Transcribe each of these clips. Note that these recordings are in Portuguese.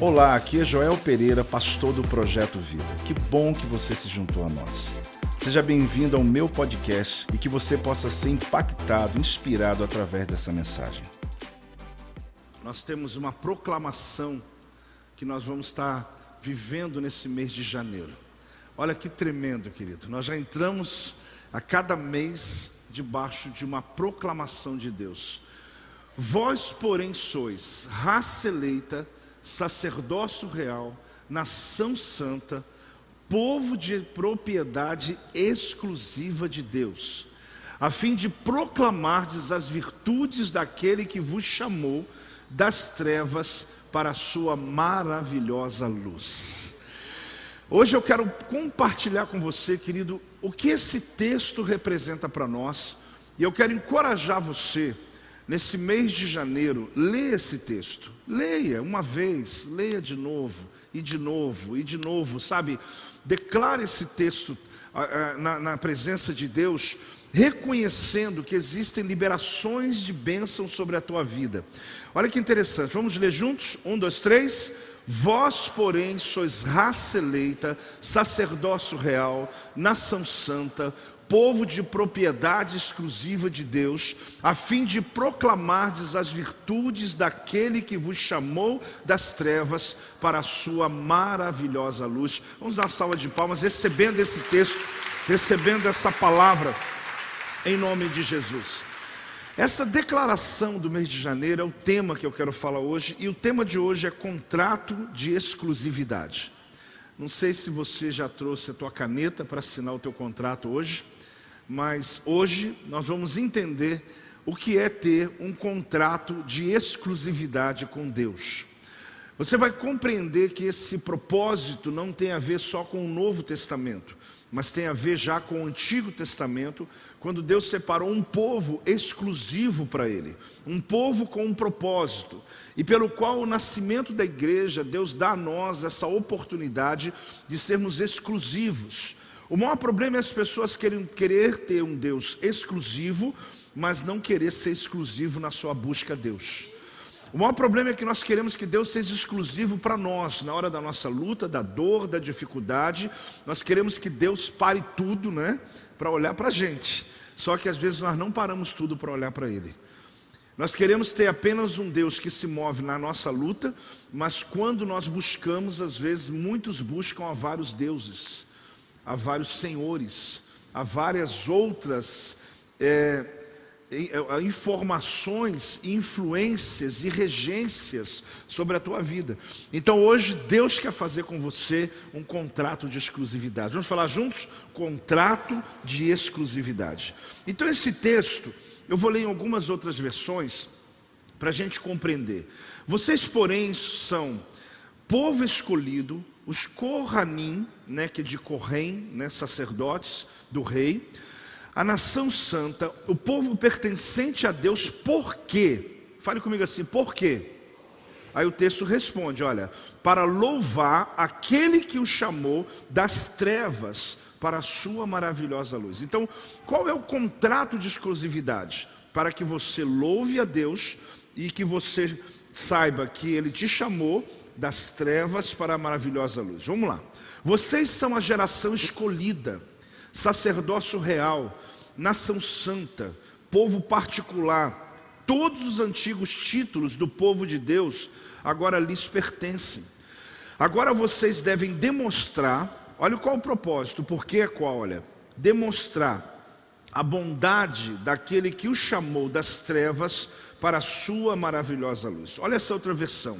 Olá, aqui é Joel Pereira, pastor do Projeto Vida. Que bom que você se juntou a nós. Seja bem-vindo ao meu podcast e que você possa ser impactado, inspirado através dessa mensagem. Nós temos uma proclamação que nós vamos estar vivendo nesse mês de janeiro. Olha que tremendo, querido. Nós já entramos a cada mês debaixo de uma proclamação de Deus. Vós, porém, sois raça eleita, sacerdócio real, nação santa, povo de propriedade exclusiva de Deus, a fim de proclamardes as virtudes daquele que vos chamou das trevas para a sua maravilhosa luz. Hoje eu quero compartilhar com você, querido, o que esse texto representa para nós, e eu quero encorajar você nesse mês de janeiro, leia esse texto. Leia uma vez, leia de novo, e de novo, e de novo, sabe? Declare esse texto na, na presença de Deus, reconhecendo que existem liberações de bênção sobre a tua vida. Olha que interessante, vamos ler juntos? Um, dois, três. Vós, porém, sois raça eleita, sacerdócio real, nação santa, povo de propriedade exclusiva de Deus, a fim de proclamardes as virtudes daquele que vos chamou das trevas para a sua maravilhosa luz. Vamos dar salva de palmas, recebendo esse texto, recebendo essa palavra, em nome de Jesus. Essa declaração do mês de janeiro é o tema que eu quero falar hoje, e o tema de hoje é contrato de exclusividade. Não sei se você já trouxe a tua caneta para assinar o teu contrato hoje mas hoje nós vamos entender o que é ter um contrato de exclusividade com Deus. Você vai compreender que esse propósito não tem a ver só com o Novo Testamento, mas tem a ver já com o Antigo Testamento, quando Deus separou um povo exclusivo para Ele, um povo com um propósito, e pelo qual o nascimento da igreja, Deus dá a nós essa oportunidade de sermos exclusivos o maior problema é as pessoas querem querer ter um Deus exclusivo, mas não querer ser exclusivo na sua busca a Deus. O maior problema é que nós queremos que Deus seja exclusivo para nós, na hora da nossa luta, da dor, da dificuldade. Nós queremos que Deus pare tudo, né? Para olhar para a gente. Só que às vezes nós não paramos tudo para olhar para Ele. Nós queremos ter apenas um Deus que se move na nossa luta, mas quando nós buscamos, às vezes muitos buscam a vários deuses há vários senhores, há várias outras é, é, informações, influências e regências sobre a tua vida. Então hoje Deus quer fazer com você um contrato de exclusividade. Vamos falar juntos? Contrato de exclusividade. Então esse texto, eu vou ler em algumas outras versões para a gente compreender. Vocês, porém, são povo escolhido, os Kohanim, né, que é de Corém, né, sacerdotes do rei, a nação santa, o povo pertencente a Deus, por quê? Fale comigo assim, por quê? Aí o texto responde: olha, para louvar aquele que o chamou das trevas para a sua maravilhosa luz. Então, qual é o contrato de exclusividade? Para que você louve a Deus e que você saiba que Ele te chamou das trevas para a maravilhosa luz. Vamos lá. Vocês são a geração escolhida, sacerdócio real, nação santa, povo particular. Todos os antigos títulos do povo de Deus agora lhes pertencem. Agora vocês devem demonstrar, olha qual o propósito, porque é qual, olha, demonstrar a bondade daquele que o chamou das trevas para a sua maravilhosa luz. Olha essa outra versão.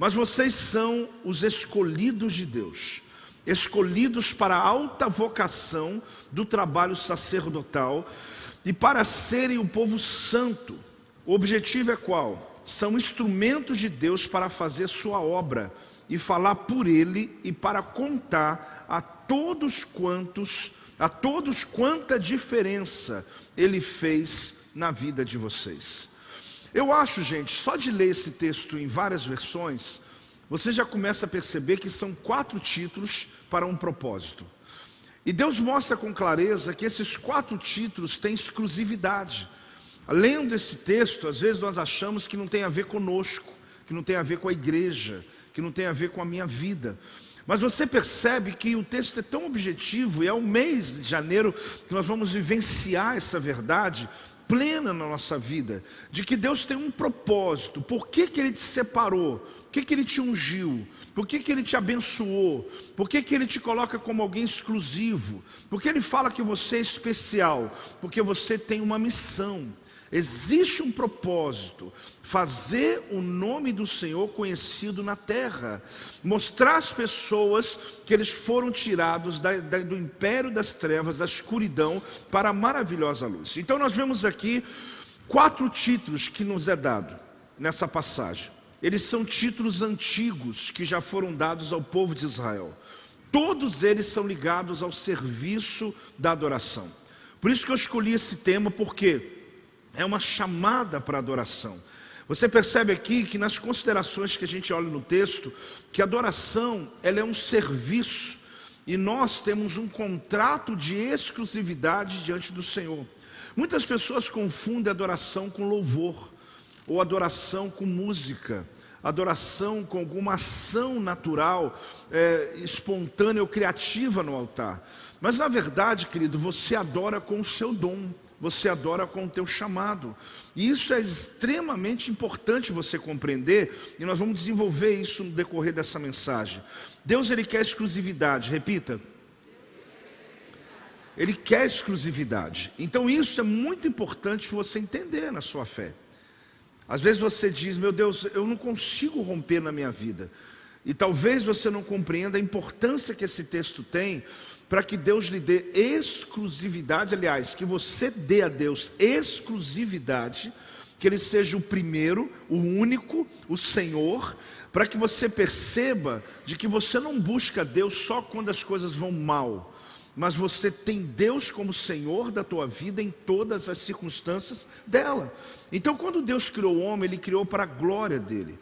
Mas vocês são os escolhidos de Deus, escolhidos para a alta vocação do trabalho sacerdotal e para serem o povo santo. O objetivo é qual? São instrumentos de Deus para fazer sua obra e falar por ele e para contar a todos quantos, a todos quanta diferença ele fez na vida de vocês. Eu acho, gente, só de ler esse texto em várias versões, você já começa a perceber que são quatro títulos para um propósito. E Deus mostra com clareza que esses quatro títulos têm exclusividade. Lendo esse texto, às vezes nós achamos que não tem a ver conosco, que não tem a ver com a igreja, que não tem a ver com a minha vida. Mas você percebe que o texto é tão objetivo, e é o mês de janeiro que nós vamos vivenciar essa verdade plena na nossa vida, de que Deus tem um propósito, por que, que Ele te separou, por que, que Ele te ungiu, por que, que Ele te abençoou, por que, que Ele te coloca como alguém exclusivo, por que Ele fala que você é especial, porque você tem uma missão. Existe um propósito, fazer o nome do Senhor conhecido na terra, mostrar às pessoas que eles foram tirados da, da, do império das trevas, da escuridão, para a maravilhosa luz. Então nós vemos aqui quatro títulos que nos é dado nessa passagem. Eles são títulos antigos que já foram dados ao povo de Israel. Todos eles são ligados ao serviço da adoração. Por isso que eu escolhi esse tema, porque é uma chamada para adoração. Você percebe aqui que nas considerações que a gente olha no texto, que a adoração ela é um serviço e nós temos um contrato de exclusividade diante do Senhor. Muitas pessoas confundem adoração com louvor, ou adoração com música, adoração com alguma ação natural, é, espontânea ou criativa no altar. Mas na verdade, querido, você adora com o seu dom você adora com o teu chamado. E isso é extremamente importante você compreender, e nós vamos desenvolver isso no decorrer dessa mensagem. Deus ele quer exclusividade, repita. Ele quer exclusividade. Então isso é muito importante você entender na sua fé. Às vezes você diz, meu Deus, eu não consigo romper na minha vida. E talvez você não compreenda a importância que esse texto tem, para que Deus lhe dê exclusividade, aliás, que você dê a Deus exclusividade, que Ele seja o primeiro, o único, o Senhor, para que você perceba de que você não busca Deus só quando as coisas vão mal, mas você tem Deus como Senhor da tua vida em todas as circunstâncias dela. Então, quando Deus criou o homem, Ele criou para a glória dele,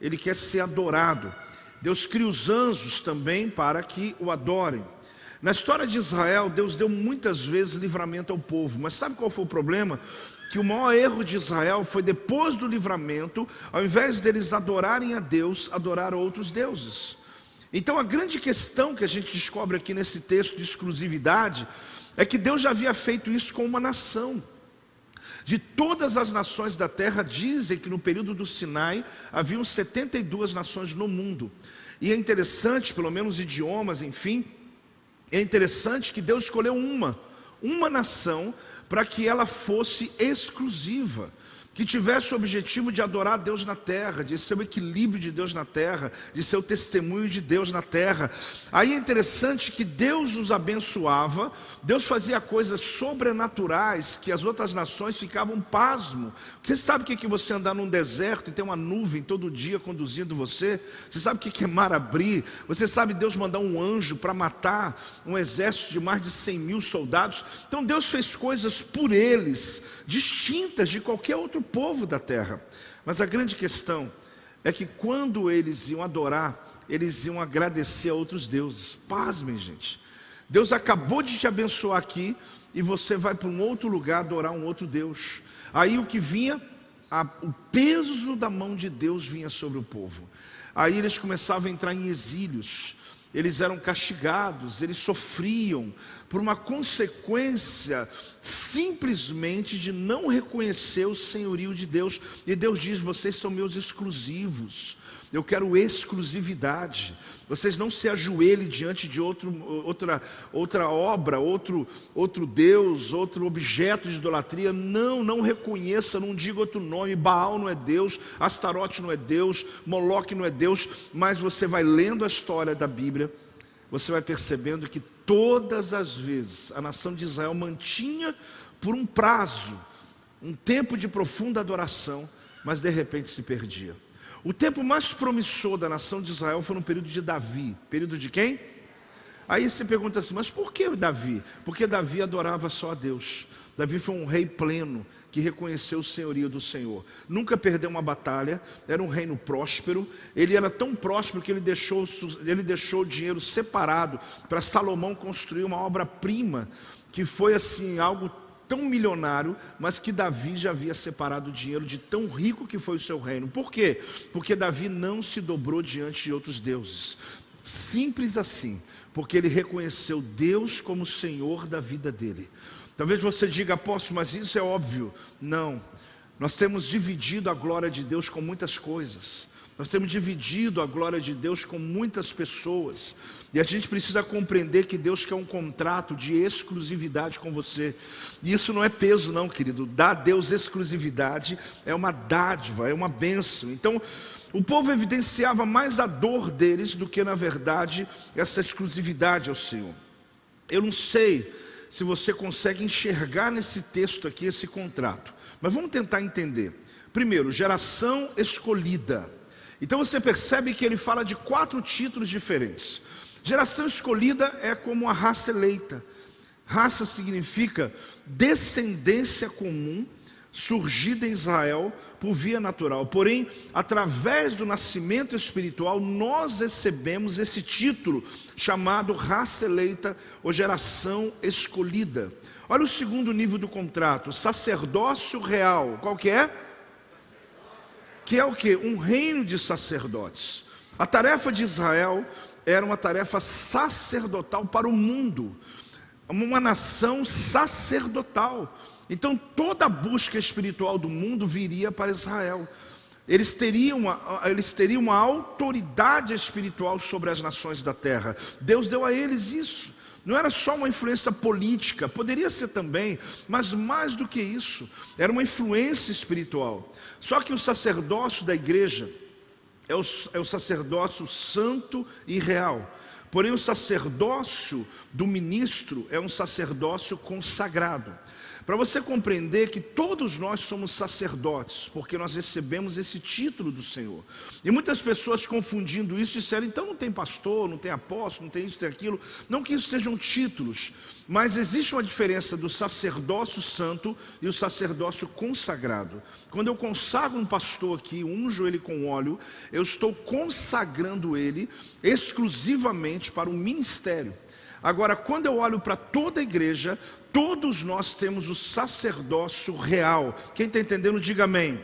Ele quer ser adorado. Deus cria os anjos também para que o adorem. Na história de Israel, Deus deu muitas vezes livramento ao povo, mas sabe qual foi o problema? Que o maior erro de Israel foi depois do livramento, ao invés deles adorarem a Deus, adorar outros deuses. Então a grande questão que a gente descobre aqui nesse texto de exclusividade é que Deus já havia feito isso com uma nação. De todas as nações da terra, dizem que no período do Sinai haviam 72 nações no mundo. E é interessante, pelo menos idiomas, enfim, é interessante que Deus escolheu uma, uma nação, para que ela fosse exclusiva que tivesse o objetivo de adorar a Deus na terra, de ser o equilíbrio de Deus na terra, de ser o testemunho de Deus na terra. Aí é interessante que Deus os abençoava, Deus fazia coisas sobrenaturais que as outras nações ficavam pasmo. Você sabe o que é você andar num deserto e ter uma nuvem todo dia conduzindo você? Você sabe o que é mar abrir? Você sabe Deus mandar um anjo para matar um exército de mais de 100 mil soldados? Então Deus fez coisas por eles, distintas de qualquer outro o povo da terra. Mas a grande questão é que quando eles iam adorar, eles iam agradecer a outros deuses. Pasmem, gente. Deus acabou de te abençoar aqui e você vai para um outro lugar adorar um outro Deus. Aí o que vinha, a, o peso da mão de Deus vinha sobre o povo. Aí eles começavam a entrar em exílios eles eram castigados, eles sofriam por uma consequência simplesmente de não reconhecer o senhorio de Deus. E Deus diz: vocês são meus exclusivos. Eu quero exclusividade. Vocês não se ajoelhem diante de outro, outra, outra obra, outro, outro Deus, outro objeto de idolatria. Não, não reconheça, não diga outro nome. Baal não é Deus, Astarote não é Deus, Moloque não é Deus. Mas você vai lendo a história da Bíblia, você vai percebendo que todas as vezes a nação de Israel mantinha por um prazo, um tempo de profunda adoração, mas de repente se perdia. O tempo mais promissor da nação de Israel foi no período de Davi. Período de quem? Aí você pergunta assim, mas por que Davi? Porque Davi adorava só a Deus. Davi foi um rei pleno que reconheceu o senhorio do Senhor. Nunca perdeu uma batalha, era um reino próspero. Ele era tão próspero que ele deixou, ele deixou o dinheiro separado para Salomão construir uma obra-prima, que foi assim algo tão milionário, mas que Davi já havia separado dinheiro de tão rico que foi o seu reino. Por quê? Porque Davi não se dobrou diante de outros deuses. Simples assim, porque ele reconheceu Deus como Senhor da vida dele. Talvez você diga, apóstolo, mas isso é óbvio. Não. Nós temos dividido a glória de Deus com muitas coisas. Nós temos dividido a glória de Deus com muitas pessoas. E a gente precisa compreender que Deus quer um contrato de exclusividade com você. E isso não é peso, não, querido. Dar a Deus exclusividade é uma dádiva, é uma bênção. Então, o povo evidenciava mais a dor deles do que, na verdade, essa exclusividade ao Senhor. Eu não sei se você consegue enxergar nesse texto aqui esse contrato, mas vamos tentar entender. Primeiro, geração escolhida. Então você percebe que ele fala de quatro títulos diferentes. Geração escolhida é como a raça eleita. Raça significa descendência comum surgida em Israel por via natural. Porém, através do nascimento espiritual, nós recebemos esse título chamado raça eleita ou geração escolhida. Olha o segundo nível do contrato, sacerdócio real. Qual que é? Que é o que? Um reino de sacerdotes. A tarefa de Israel era uma tarefa sacerdotal para o mundo, uma nação sacerdotal. Então toda a busca espiritual do mundo viria para Israel. Eles teriam, uma, eles teriam uma autoridade espiritual sobre as nações da terra. Deus deu a eles isso. Não era só uma influência política, poderia ser também, mas mais do que isso, era uma influência espiritual. Só que o sacerdócio da igreja é o, é o sacerdócio santo e real. Porém, o sacerdócio do ministro é um sacerdócio consagrado. Para você compreender que todos nós somos sacerdotes, porque nós recebemos esse título do Senhor. E muitas pessoas confundindo isso disseram, então não tem pastor, não tem apóstolo, não tem isso, tem aquilo. Não que isso sejam títulos, mas existe uma diferença do sacerdócio santo e o sacerdócio consagrado. Quando eu consagro um pastor aqui, unjo ele com óleo, eu estou consagrando ele exclusivamente para o ministério. Agora, quando eu olho para toda a igreja, todos nós temos o sacerdócio real. Quem está entendendo, diga amém.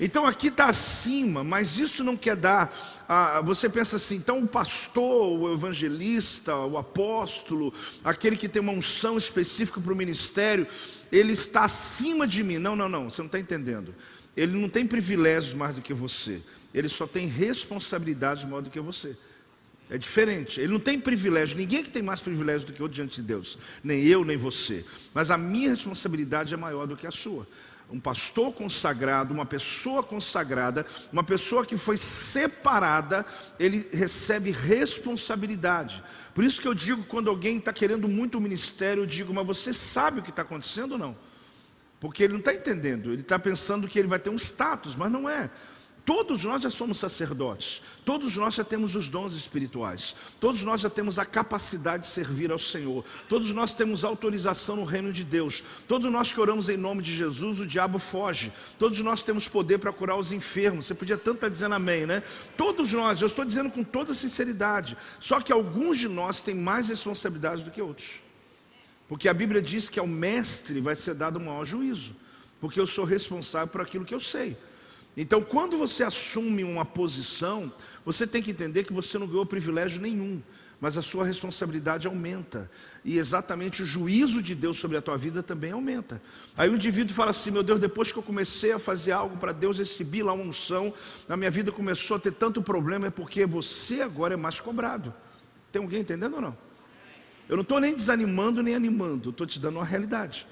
Então aqui está acima, mas isso não quer dar. Ah, você pensa assim, então o pastor, o evangelista, o apóstolo, aquele que tem uma unção específica para o ministério, ele está acima de mim. Não, não, não, você não está entendendo. Ele não tem privilégios mais do que você, ele só tem responsabilidades maior do que você. É diferente. Ele não tem privilégio. Ninguém que tem mais privilégio do que outro diante de Deus. Nem eu, nem você. Mas a minha responsabilidade é maior do que a sua. Um pastor consagrado, uma pessoa consagrada, uma pessoa que foi separada, ele recebe responsabilidade. Por isso que eu digo, quando alguém está querendo muito o ministério, eu digo, mas você sabe o que está acontecendo ou não? Porque ele não está entendendo, ele está pensando que ele vai ter um status, mas não é. Todos nós já somos sacerdotes, todos nós já temos os dons espirituais, todos nós já temos a capacidade de servir ao Senhor, todos nós temos autorização no reino de Deus, todos nós que oramos em nome de Jesus, o diabo foge, todos nós temos poder para curar os enfermos. Você podia tanto estar dizendo amém, né? Todos nós, eu estou dizendo com toda sinceridade, só que alguns de nós têm mais responsabilidade do que outros, porque a Bíblia diz que ao mestre vai ser dado o maior juízo, porque eu sou responsável por aquilo que eu sei. Então, quando você assume uma posição, você tem que entender que você não ganhou privilégio nenhum, mas a sua responsabilidade aumenta. E exatamente o juízo de Deus sobre a tua vida também aumenta. Aí o indivíduo fala assim: meu Deus, depois que eu comecei a fazer algo para Deus, recebi lá uma unção, na minha vida começou a ter tanto problema, é porque você agora é mais cobrado. Tem alguém entendendo ou não? Eu não estou nem desanimando nem animando, estou te dando uma realidade.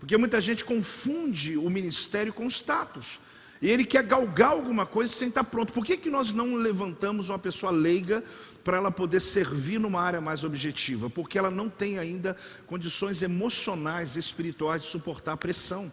Porque muita gente confunde o ministério com o status. E ele quer galgar alguma coisa sem estar pronto. Por que, que nós não levantamos uma pessoa leiga para ela poder servir numa área mais objetiva? Porque ela não tem ainda condições emocionais, espirituais de suportar a pressão.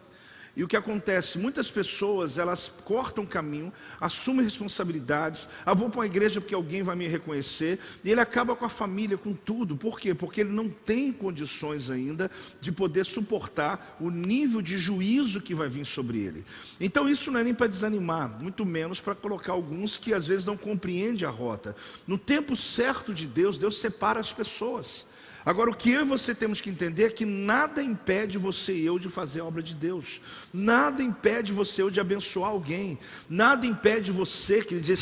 E o que acontece? Muitas pessoas, elas cortam o caminho, assumem responsabilidades, ah, vou para uma igreja porque alguém vai me reconhecer, e ele acaba com a família, com tudo. Por quê? Porque ele não tem condições ainda de poder suportar o nível de juízo que vai vir sobre ele. Então isso não é nem para desanimar, muito menos para colocar alguns que às vezes não compreendem a rota. No tempo certo de Deus, Deus separa as pessoas. Agora, o que eu e você temos que entender é que nada impede você e eu de fazer a obra de Deus, nada impede você ou de abençoar alguém, nada impede você de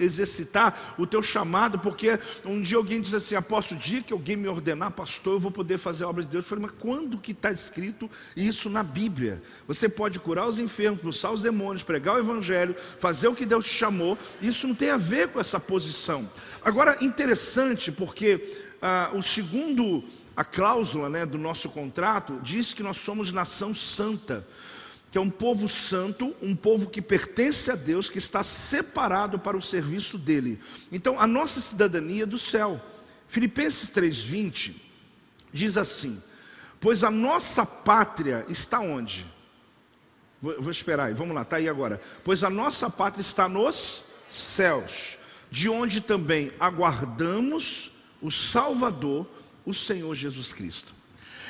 exercitar o teu chamado, porque um dia alguém diz assim: apóstolo, o dia que alguém me ordenar pastor, eu vou poder fazer a obra de Deus. Eu falei, mas quando que está escrito isso na Bíblia? Você pode curar os enfermos, expulsar os demônios, pregar o evangelho, fazer o que Deus te chamou, isso não tem a ver com essa posição. Agora, interessante, porque ah, o segundo, a cláusula né, do nosso contrato, diz que nós somos nação santa, que é um povo santo, um povo que pertence a Deus, que está separado para o serviço dele. Então, a nossa cidadania é do céu. Filipenses 3,20 diz assim: Pois a nossa pátria está onde? Vou, vou esperar aí, vamos lá, está aí agora. Pois a nossa pátria está nos céus, de onde também aguardamos o Salvador, o Senhor Jesus Cristo.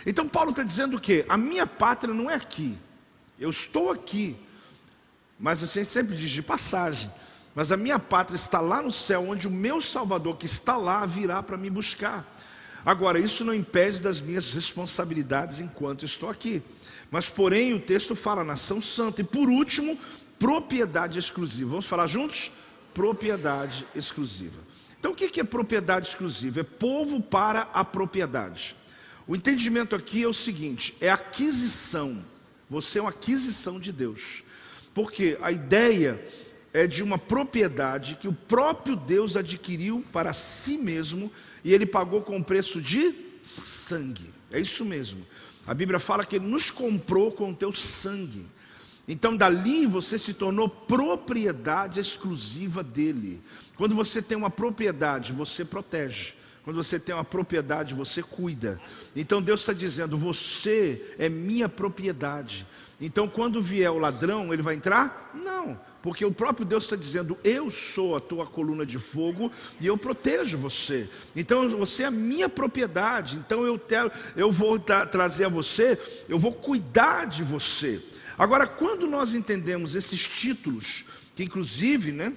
Então Paulo está dizendo o quê? A minha pátria não é aqui. Eu estou aqui, mas a gente sempre diz de passagem. Mas a minha pátria está lá no céu, onde o meu Salvador que está lá virá para me buscar. Agora, isso não impede das minhas responsabilidades enquanto estou aqui. Mas, porém, o texto fala nação santa. E por último, propriedade exclusiva. Vamos falar juntos? Propriedade exclusiva. Então, o que é propriedade exclusiva? É povo para a propriedade. O entendimento aqui é o seguinte: é aquisição. Você é uma aquisição de Deus. Porque a ideia é de uma propriedade que o próprio Deus adquiriu para si mesmo e ele pagou com preço de sangue. É isso mesmo. A Bíblia fala que ele nos comprou com o teu sangue. Então, dali você se tornou propriedade exclusiva dele. Quando você tem uma propriedade, você protege. Quando você tem uma propriedade, você cuida. Então Deus está dizendo: Você é minha propriedade. Então, quando vier o ladrão, ele vai entrar? Não, porque o próprio Deus está dizendo: Eu sou a tua coluna de fogo e eu protejo você. Então, você é a minha propriedade. Então, eu, quero, eu vou tra trazer a você, eu vou cuidar de você. Agora, quando nós entendemos esses títulos, que inclusive, né,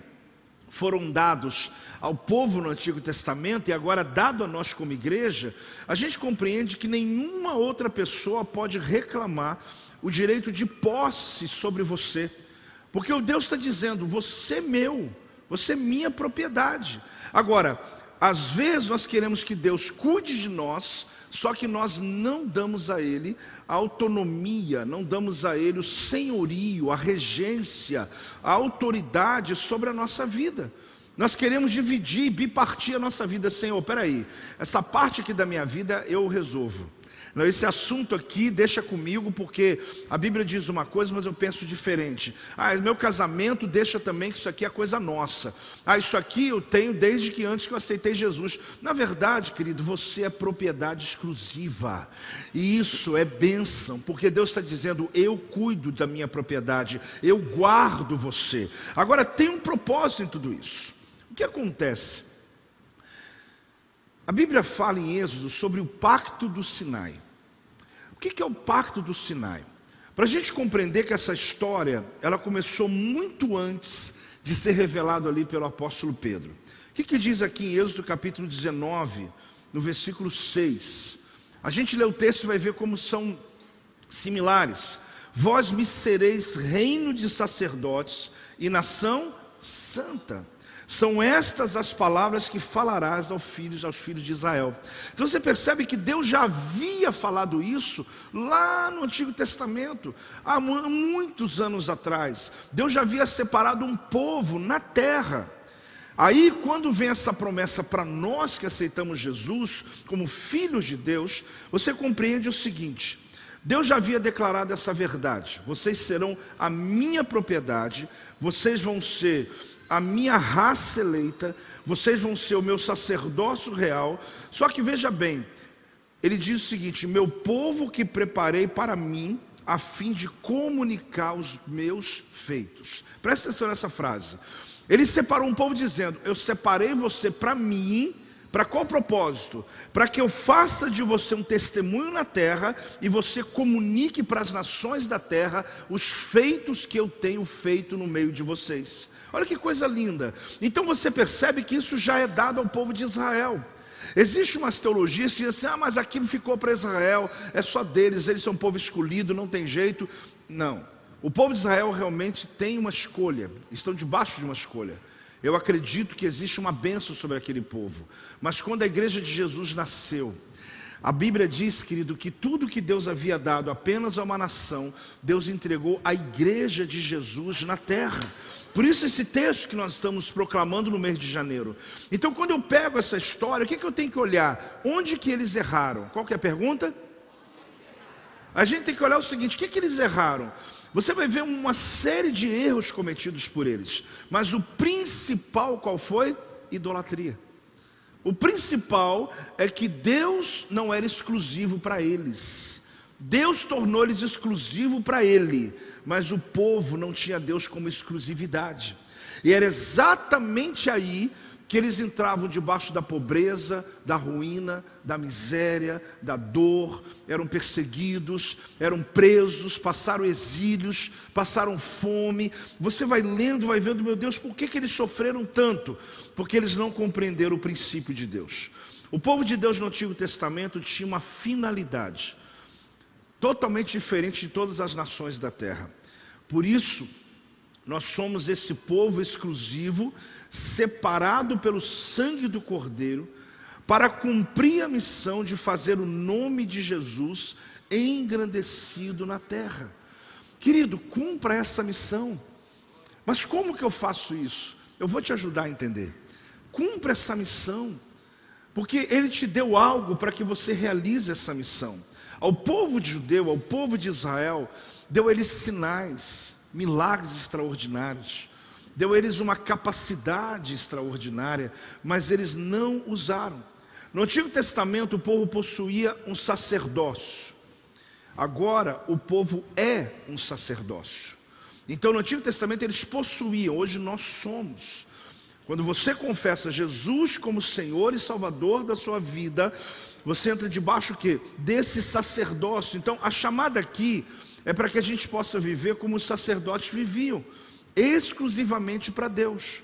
foram dados ao povo no Antigo Testamento e agora dado a nós como igreja, a gente compreende que nenhuma outra pessoa pode reclamar o direito de posse sobre você, porque o Deus está dizendo: você é meu, você é minha propriedade. Agora, às vezes nós queremos que Deus cuide de nós, só que nós não damos a Ele a autonomia, não damos a Ele o senhorio, a regência, a autoridade sobre a nossa vida. Nós queremos dividir, bipartir a nossa vida, Senhor. Peraí, essa parte aqui da minha vida eu resolvo. Não, esse assunto aqui deixa comigo, porque a Bíblia diz uma coisa, mas eu penso diferente. Ah, meu casamento deixa também que isso aqui é coisa nossa. Ah, isso aqui eu tenho desde que antes que eu aceitei Jesus. Na verdade, querido, você é propriedade exclusiva. E isso é bênção, porque Deus está dizendo: eu cuido da minha propriedade, eu guardo você. Agora tem um propósito em tudo isso. O que acontece? A Bíblia fala em Êxodo sobre o pacto do Sinai. O que é o pacto do Sinai? Para a gente compreender que essa história, ela começou muito antes de ser revelado ali pelo apóstolo Pedro. O que, que diz aqui em Êxodo capítulo 19, no versículo 6? A gente lê o texto e vai ver como são similares. Vós me sereis reino de sacerdotes e nação santa. São estas as palavras que falarás aos filhos, aos filhos de Israel. Então você percebe que Deus já havia falado isso lá no Antigo Testamento, há muitos anos atrás. Deus já havia separado um povo na terra. Aí, quando vem essa promessa para nós que aceitamos Jesus como filhos de Deus, você compreende o seguinte: Deus já havia declarado essa verdade. Vocês serão a minha propriedade, vocês vão ser a minha raça eleita, vocês vão ser o meu sacerdócio real. Só que veja bem, ele diz o seguinte: meu povo que preparei para mim, a fim de comunicar os meus feitos. Presta atenção nessa frase. Ele separou um povo dizendo: Eu separei você para mim. Para qual propósito? Para que eu faça de você um testemunho na terra e você comunique para as nações da terra os feitos que eu tenho feito no meio de vocês. Olha que coisa linda. Então você percebe que isso já é dado ao povo de Israel. Existe umas teologias que dizem assim: ah, mas aquilo ficou para Israel, é só deles, eles são um povo escolhido, não tem jeito. Não. O povo de Israel realmente tem uma escolha, estão debaixo de uma escolha. Eu acredito que existe uma bênção sobre aquele povo. Mas quando a igreja de Jesus nasceu, a Bíblia diz, querido, que tudo que Deus havia dado apenas a uma nação, Deus entregou à igreja de Jesus na terra. Por isso esse texto que nós estamos proclamando no mês de janeiro. Então, quando eu pego essa história, o que, que eu tenho que olhar? Onde que eles erraram? Qual que é a pergunta? A gente tem que olhar o seguinte: o que, que eles erraram? Você vai ver uma série de erros cometidos por eles, mas o principal qual foi? Idolatria. O principal é que Deus não era exclusivo para eles. Deus tornou eles exclusivo para ele, mas o povo não tinha Deus como exclusividade. E era exatamente aí que eles entravam debaixo da pobreza, da ruína, da miséria, da dor, eram perseguidos, eram presos, passaram exílios, passaram fome. Você vai lendo, vai vendo, meu Deus, por que, que eles sofreram tanto? Porque eles não compreenderam o princípio de Deus. O povo de Deus no Antigo Testamento tinha uma finalidade totalmente diferente de todas as nações da terra. Por isso, nós somos esse povo exclusivo separado pelo sangue do Cordeiro, para cumprir a missão de fazer o nome de Jesus engrandecido na terra. Querido, cumpra essa missão. Mas como que eu faço isso? Eu vou te ajudar a entender. Cumpra essa missão, porque Ele te deu algo para que você realize essa missão. Ao povo de judeu, ao povo de Israel, deu eles sinais, milagres extraordinários deu eles uma capacidade extraordinária, mas eles não usaram. No Antigo Testamento, o povo possuía um sacerdócio. Agora, o povo é um sacerdócio. Então, no Antigo Testamento, eles possuíam, hoje nós somos. Quando você confessa Jesus como Senhor e Salvador da sua vida, você entra debaixo que desse sacerdócio. Então, a chamada aqui é para que a gente possa viver como os sacerdotes viviam exclusivamente para Deus.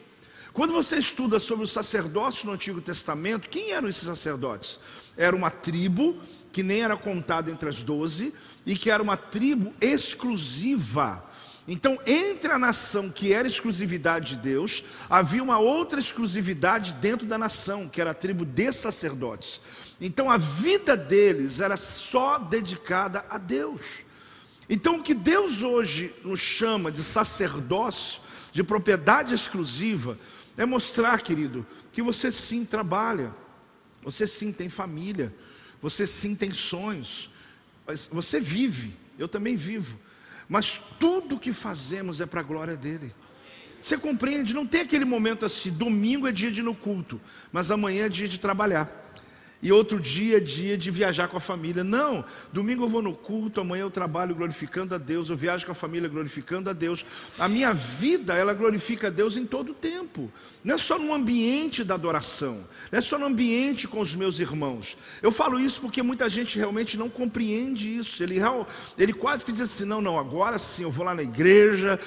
Quando você estuda sobre os sacerdócios no Antigo Testamento, quem eram esses sacerdotes? Era uma tribo que nem era contada entre as doze e que era uma tribo exclusiva. Então, entre a nação que era exclusividade de Deus, havia uma outra exclusividade dentro da nação, que era a tribo de sacerdotes. Então, a vida deles era só dedicada a Deus. Então, o que Deus hoje nos chama de sacerdócio, de propriedade exclusiva, é mostrar, querido, que você sim trabalha, você sim tem família, você sim tem sonhos, você vive, eu também vivo, mas tudo que fazemos é para a glória dEle. Você compreende? Não tem aquele momento assim, domingo é dia de ir no culto, mas amanhã é dia de trabalhar e outro dia dia de viajar com a família. Não, domingo eu vou no culto, amanhã eu trabalho glorificando a Deus, eu viajo com a família glorificando a Deus. A minha vida, ela glorifica a Deus em todo o tempo. Não é só no ambiente da adoração, não é só no ambiente com os meus irmãos. Eu falo isso porque muita gente realmente não compreende isso. Ele, ele quase que diz assim: não, não, agora sim eu vou lá na igreja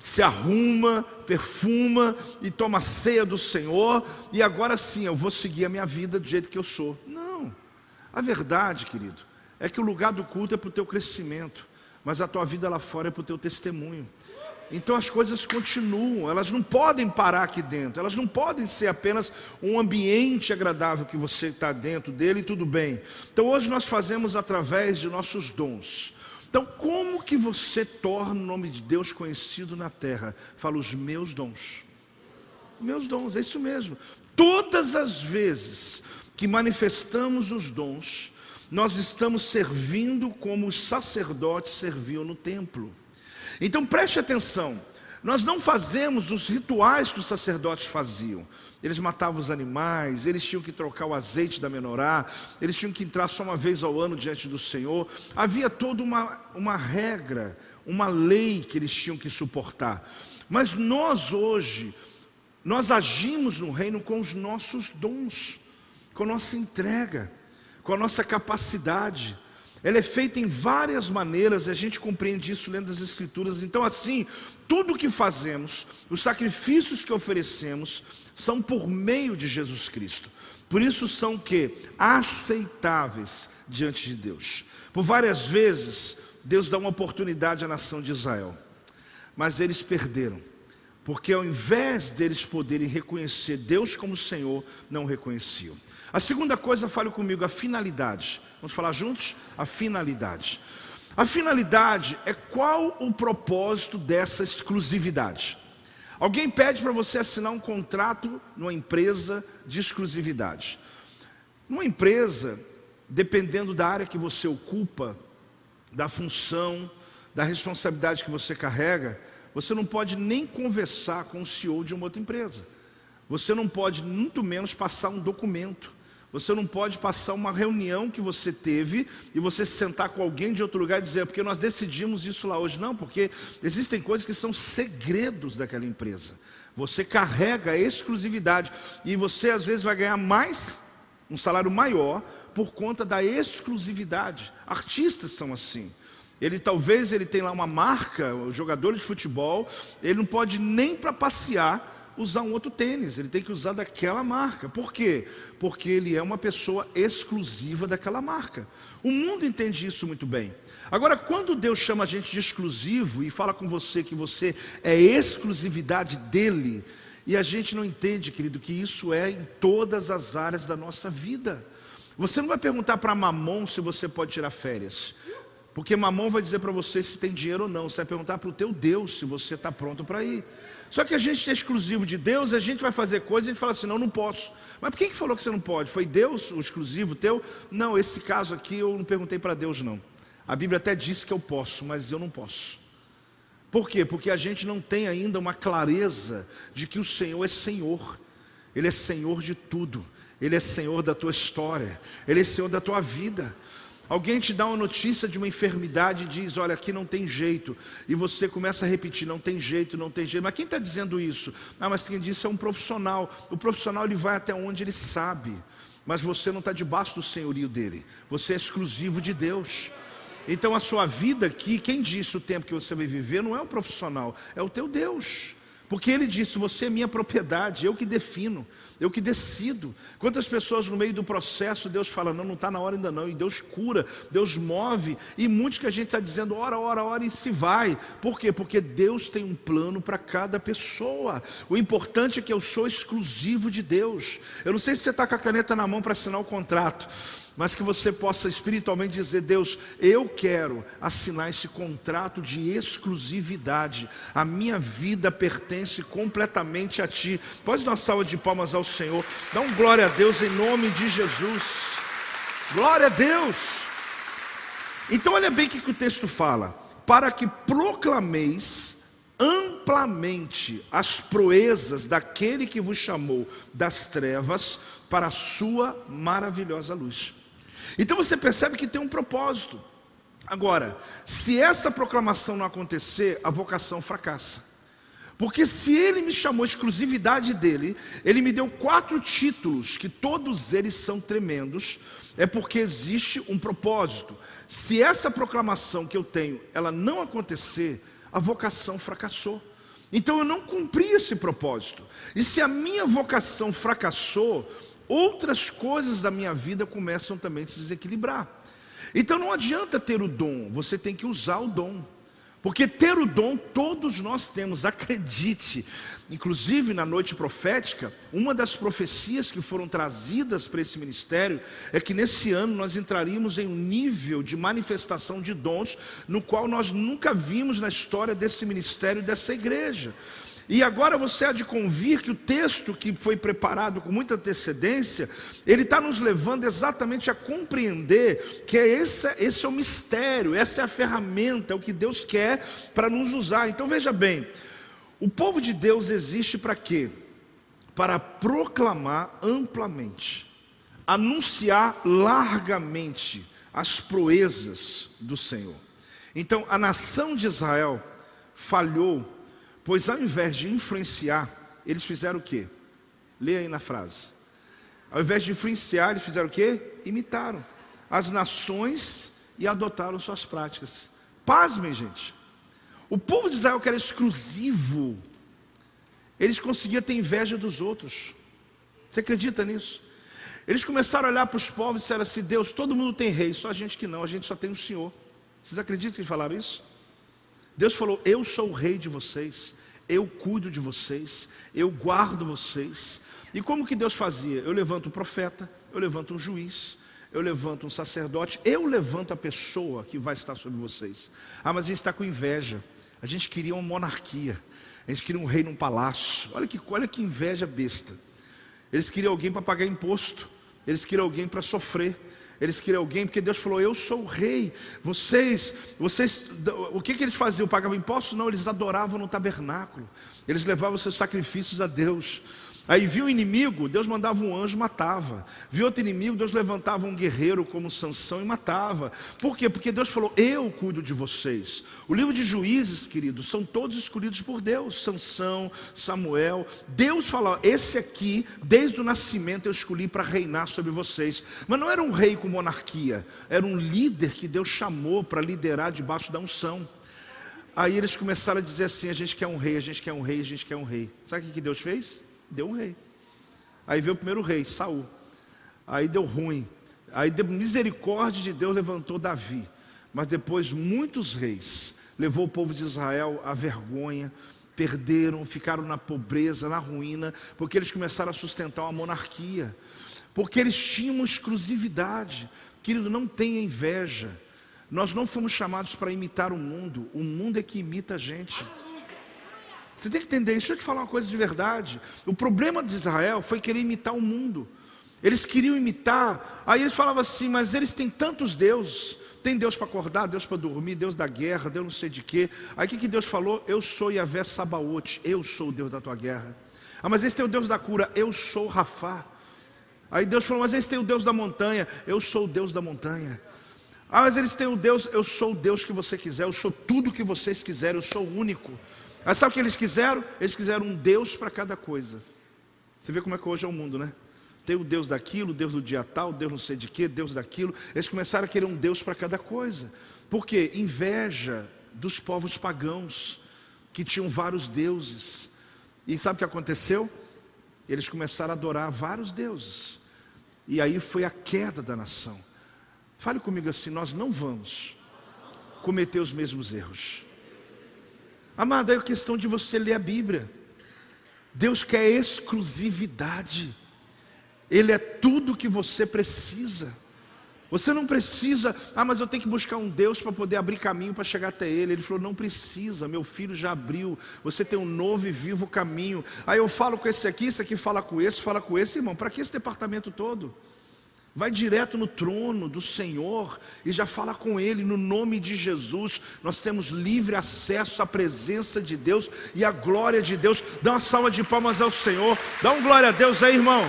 se arruma, perfuma e toma ceia do Senhor, e agora sim eu vou seguir a minha vida do jeito que eu sou. Não. A verdade, querido, é que o lugar do culto é para o teu crescimento, mas a tua vida lá fora é para o teu testemunho. Então as coisas continuam, elas não podem parar aqui dentro, elas não podem ser apenas um ambiente agradável que você está dentro dele e tudo bem. Então hoje nós fazemos através de nossos dons. Então, como que você torna o nome de Deus conhecido na terra? Fala os meus dons. Meus dons, é isso mesmo. Todas as vezes que manifestamos os dons, nós estamos servindo como os sacerdotes serviam no templo. Então preste atenção, nós não fazemos os rituais que os sacerdotes faziam. Eles matavam os animais, eles tinham que trocar o azeite da menorá, eles tinham que entrar só uma vez ao ano diante do Senhor. Havia toda uma, uma regra, uma lei que eles tinham que suportar. Mas nós hoje, nós agimos no reino com os nossos dons, com a nossa entrega, com a nossa capacidade. Ela é feita em várias maneiras, e a gente compreende isso lendo as Escrituras. Então, assim, tudo o que fazemos, os sacrifícios que oferecemos, são por meio de Jesus Cristo. Por isso são que aceitáveis diante de Deus. Por várias vezes Deus dá uma oportunidade à nação de Israel, mas eles perderam, porque ao invés deles poderem reconhecer Deus como Senhor, não reconheciam. A segunda coisa, fale comigo, a finalidade. Vamos falar juntos? A finalidade. A finalidade é qual o propósito dessa exclusividade. Alguém pede para você assinar um contrato numa empresa de exclusividade. Numa empresa, dependendo da área que você ocupa, da função, da responsabilidade que você carrega, você não pode nem conversar com o CEO de uma outra empresa. Você não pode, muito menos, passar um documento. Você não pode passar uma reunião que você teve e você se sentar com alguém de outro lugar e dizer, porque nós decidimos isso lá hoje. Não, porque existem coisas que são segredos daquela empresa. Você carrega a exclusividade e você às vezes vai ganhar mais, um salário maior, por conta da exclusividade. Artistas são assim. Ele talvez ele tenha lá uma marca, o jogador de futebol, ele não pode nem para passear usar um outro tênis, ele tem que usar daquela marca. Por quê? Porque ele é uma pessoa exclusiva daquela marca. O mundo entende isso muito bem. Agora, quando Deus chama a gente de exclusivo e fala com você que você é exclusividade dele, e a gente não entende, querido, que isso é em todas as áreas da nossa vida. Você não vai perguntar para Mamon se você pode tirar férias. Porque Mamon vai dizer para você se tem dinheiro ou não. Você vai perguntar para o teu Deus se você está pronto para ir. Só que a gente é exclusivo de Deus, a gente vai fazer coisas e a gente fala assim, não, não posso. Mas quem que falou que você não pode? Foi Deus o exclusivo teu? Não, esse caso aqui eu não perguntei para Deus não. A Bíblia até disse que eu posso, mas eu não posso. Por quê? Porque a gente não tem ainda uma clareza de que o Senhor é Senhor. Ele é Senhor de tudo. Ele é Senhor da tua história. Ele é Senhor da tua vida. Alguém te dá uma notícia de uma enfermidade e diz: Olha, aqui não tem jeito. E você começa a repetir: Não tem jeito, não tem jeito. Mas quem está dizendo isso? Ah, mas quem disse é um profissional. O profissional ele vai até onde ele sabe. Mas você não está debaixo do senhorio dele. Você é exclusivo de Deus. Então a sua vida aqui, quem disse o tempo que você vai viver, não é o profissional, é o teu Deus. Porque ele disse: Você é minha propriedade, eu que defino, eu que decido. Quantas pessoas no meio do processo Deus fala: Não, não está na hora ainda não, e Deus cura, Deus move, e muitos que a gente está dizendo: Ora, ora, ora, e se vai. Por quê? Porque Deus tem um plano para cada pessoa. O importante é que eu sou exclusivo de Deus. Eu não sei se você está com a caneta na mão para assinar o contrato mas que você possa espiritualmente dizer: Deus, eu quero assinar esse contrato de exclusividade, a minha vida pertence completamente a Ti. Pode dar uma salva de palmas ao Senhor, dá um glória a Deus em nome de Jesus. Glória a Deus. Então, olha bem o que o texto fala: para que proclameis amplamente as proezas daquele que vos chamou das trevas para a sua maravilhosa luz. Então você percebe que tem um propósito. Agora, se essa proclamação não acontecer, a vocação fracassa. Porque se ele me chamou exclusividade dele, ele me deu quatro títulos, que todos eles são tremendos, é porque existe um propósito. Se essa proclamação que eu tenho, ela não acontecer, a vocação fracassou. Então eu não cumpri esse propósito. E se a minha vocação fracassou, outras coisas da minha vida começam também a se desequilibrar. Então não adianta ter o dom, você tem que usar o dom. Porque ter o dom todos nós temos, acredite. Inclusive na noite profética, uma das profecias que foram trazidas para esse ministério é que nesse ano nós entraríamos em um nível de manifestação de dons no qual nós nunca vimos na história desse ministério dessa igreja. E agora você há de convir que o texto que foi preparado com muita antecedência, ele está nos levando exatamente a compreender que é esse, esse é o mistério, essa é a ferramenta, é o que Deus quer para nos usar. Então veja bem, o povo de Deus existe para quê? Para proclamar amplamente, anunciar largamente as proezas do Senhor. Então a nação de Israel falhou Pois ao invés de influenciar, eles fizeram o quê? Leia aí na frase. Ao invés de influenciar, eles fizeram o quê? Imitaram as nações e adotaram suas práticas. Pasmem, gente. O povo de Israel que era exclusivo, Eles conseguiam ter inveja dos outros. Você acredita nisso? Eles começaram a olhar para os povos e disseram assim: Deus, todo mundo tem rei, só a gente que não, a gente só tem o Senhor. Vocês acreditam que eles falaram isso? Deus falou: Eu sou o rei de vocês, eu cuido de vocês, eu guardo vocês. E como que Deus fazia? Eu levanto um profeta, eu levanto um juiz, eu levanto um sacerdote, eu levanto a pessoa que vai estar sobre vocês. Ah, mas a gente está com inveja. A gente queria uma monarquia, a gente queria um rei num palácio. Olha que, olha que inveja besta. Eles queriam alguém para pagar imposto, eles queriam alguém para sofrer. Eles queriam alguém, porque Deus falou: Eu sou o rei. Vocês, vocês, o que, que eles faziam? Pagavam imposto? Não, eles adoravam no tabernáculo. Eles levavam seus sacrifícios a Deus. Aí viu o inimigo, Deus mandava um anjo matava. Viu outro inimigo, Deus levantava um guerreiro como Sansão e matava. Por quê? Porque Deus falou: "Eu cuido de vocês". O livro de Juízes, queridos, são todos escolhidos por Deus. Sansão, Samuel. Deus falou: "Esse aqui, desde o nascimento eu escolhi para reinar sobre vocês". Mas não era um rei com monarquia, era um líder que Deus chamou para liderar debaixo da unção. Aí eles começaram a dizer assim: a gente quer um rei, a gente quer um rei, a gente quer um rei. Sabe o que Deus fez? Deu um rei. Aí veio o primeiro rei, Saul. Aí deu ruim. Aí deu misericórdia de Deus levantou Davi. Mas depois muitos reis levou o povo de Israel à vergonha, perderam, ficaram na pobreza, na ruína, porque eles começaram a sustentar uma monarquia. Porque eles tinham exclusividade. Querido, não tenha inveja. Nós não fomos chamados para imitar o mundo, o mundo é que imita a gente. Você tem que entender. Deixa eu te falar uma coisa de verdade. O problema de Israel foi querer imitar o mundo. Eles queriam imitar. Aí eles falavam assim, mas eles têm tantos deuses. Tem Deus para acordar, Deus para dormir, Deus da guerra, Deus não sei de quê. Aí o que, que Deus falou? Eu sou Yahvé Sabaote, eu sou o Deus da tua guerra. Ah, mas esse tem o Deus da cura, eu sou Rafá. Aí Deus falou, mas esse tem o Deus da montanha, eu sou o Deus da montanha. Ah, mas eles têm o Deus, eu sou o Deus que você quiser, eu sou tudo que vocês quiserem, eu sou o único. Mas sabe o que eles quiseram? Eles quiseram um Deus para cada coisa. Você vê como é que hoje é o mundo, né? Tem o Deus daquilo, Deus do dia tal, Deus não sei de quê, Deus daquilo. Eles começaram a querer um Deus para cada coisa. Por quê? Inveja dos povos pagãos, que tinham vários deuses. E sabe o que aconteceu? Eles começaram a adorar vários deuses. E aí foi a queda da nação. Fale comigo assim: nós não vamos cometer os mesmos erros. Amado, é questão de você ler a Bíblia. Deus quer exclusividade. Ele é tudo que você precisa. Você não precisa, ah, mas eu tenho que buscar um Deus para poder abrir caminho para chegar até Ele. Ele falou: não precisa, meu filho já abriu. Você tem um novo e vivo caminho. Aí eu falo com esse aqui, esse aqui fala com esse, fala com esse, irmão. Para que esse departamento todo? Vai direto no trono do Senhor e já fala com Ele no nome de Jesus. Nós temos livre acesso à presença de Deus e à glória de Deus. Dá uma salva de palmas ao Senhor. Dá um glória a Deus aí, irmão.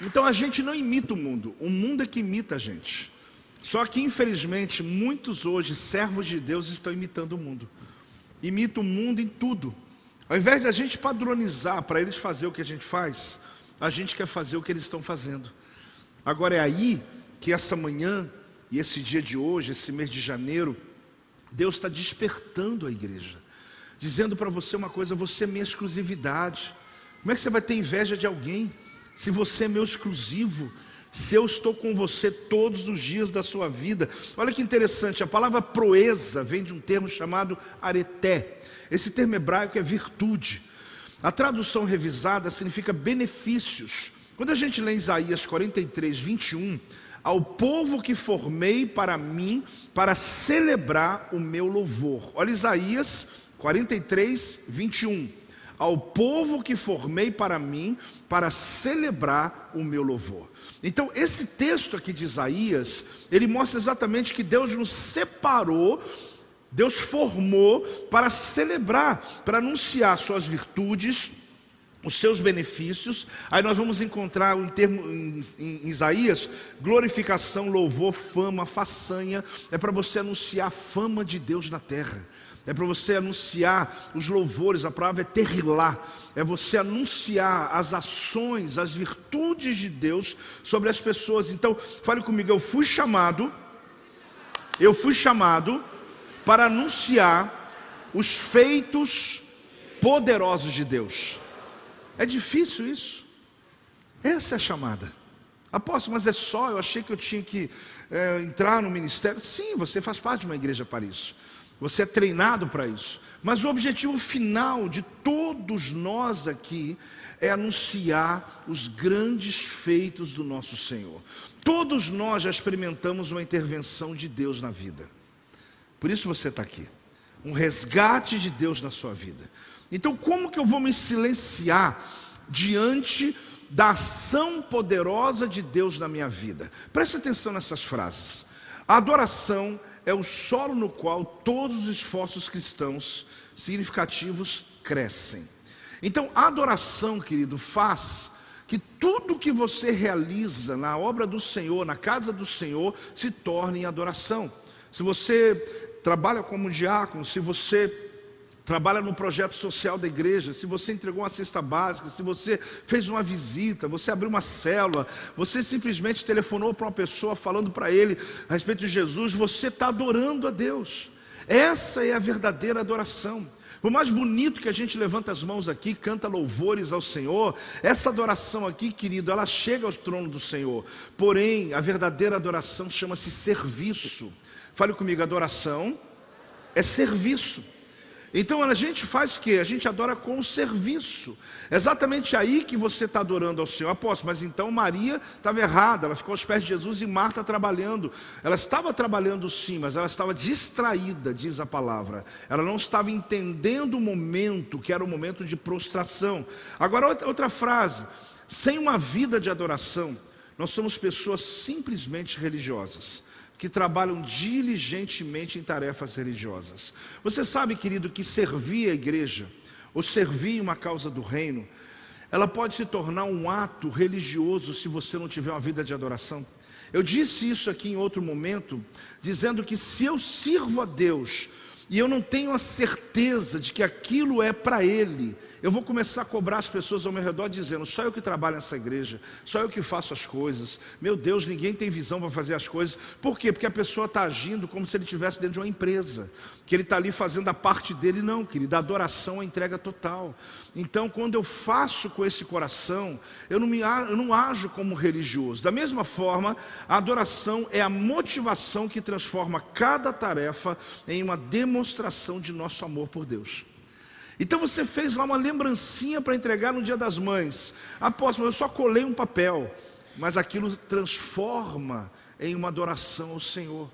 Então a gente não imita o mundo, o mundo é que imita a gente. Só que infelizmente muitos hoje, servos de Deus, estão imitando o mundo. Imita o mundo em tudo. Ao invés de a gente padronizar para eles fazer o que a gente faz, a gente quer fazer o que eles estão fazendo. Agora é aí que essa manhã e esse dia de hoje, esse mês de janeiro, Deus está despertando a igreja, dizendo para você uma coisa: você é minha exclusividade. Como é que você vai ter inveja de alguém se você é meu exclusivo? Se eu estou com você todos os dias da sua vida. Olha que interessante, a palavra proeza vem de um termo chamado areté esse termo hebraico é virtude. A tradução revisada significa benefícios. Quando a gente lê Isaías 43, 21, ao povo que formei para mim, para celebrar o meu louvor. Olha Isaías 43, 21. Ao povo que formei para mim, para celebrar o meu louvor. Então, esse texto aqui de Isaías, ele mostra exatamente que Deus nos separou Deus formou para celebrar, para anunciar suas virtudes, os seus benefícios. Aí nós vamos encontrar um termo em, em, Isaías: glorificação, louvor, fama, façanha. É para você anunciar a fama de Deus na terra. É para você anunciar os louvores, a palavra é terrilar. É você anunciar as ações, as virtudes de Deus sobre as pessoas. Então, fale comigo, eu fui chamado, eu fui chamado para anunciar os feitos poderosos de Deus. É difícil isso. Essa é a chamada. Apóstolo, mas é só, eu achei que eu tinha que é, entrar no ministério. Sim, você faz parte de uma igreja para isso. Você é treinado para isso. Mas o objetivo final de todos nós aqui é anunciar os grandes feitos do nosso Senhor. Todos nós já experimentamos uma intervenção de Deus na vida. Por isso você está aqui. Um resgate de Deus na sua vida. Então, como que eu vou me silenciar diante da ação poderosa de Deus na minha vida? Preste atenção nessas frases. A adoração é o solo no qual todos os esforços cristãos significativos crescem. Então, a adoração, querido, faz que tudo que você realiza na obra do Senhor, na casa do Senhor, se torne adoração. Se você trabalha como diácono, se você trabalha no projeto social da igreja, se você entregou uma cesta básica, se você fez uma visita, você abriu uma célula, você simplesmente telefonou para uma pessoa falando para ele a respeito de Jesus, você está adorando a Deus. Essa é a verdadeira adoração. Por mais bonito que a gente levanta as mãos aqui, canta louvores ao Senhor, essa adoração aqui, querido, ela chega ao trono do Senhor. Porém, a verdadeira adoração chama-se serviço. Fale comigo, adoração é serviço. Então a gente faz o que? A gente adora com o serviço. Exatamente aí que você está adorando ao Senhor. Apóstolo, mas então Maria estava errada, ela ficou aos pés de Jesus e Marta trabalhando. Ela estava trabalhando sim, mas ela estava distraída, diz a palavra. Ela não estava entendendo o momento, que era o momento de prostração. Agora, outra frase: sem uma vida de adoração, nós somos pessoas simplesmente religiosas que trabalham diligentemente em tarefas religiosas. Você sabe, querido, que servir a igreja, ou servir uma causa do reino, ela pode se tornar um ato religioso se você não tiver uma vida de adoração. Eu disse isso aqui em outro momento, dizendo que se eu sirvo a Deus e eu não tenho a certeza de que aquilo é para Ele, eu vou começar a cobrar as pessoas ao meu redor dizendo: só eu que trabalho nessa igreja, só eu que faço as coisas. Meu Deus, ninguém tem visão para fazer as coisas. Por quê? Porque a pessoa está agindo como se ele estivesse dentro de uma empresa, que ele está ali fazendo a parte dele, não, querido. A adoração é entrega total. Então, quando eu faço com esse coração, eu não, me, eu não ajo como religioso. Da mesma forma, a adoração é a motivação que transforma cada tarefa em uma demonstração de nosso amor por Deus. Então você fez lá uma lembrancinha para entregar no dia das mães. Apóstolo, eu só colei um papel, mas aquilo transforma em uma adoração ao Senhor.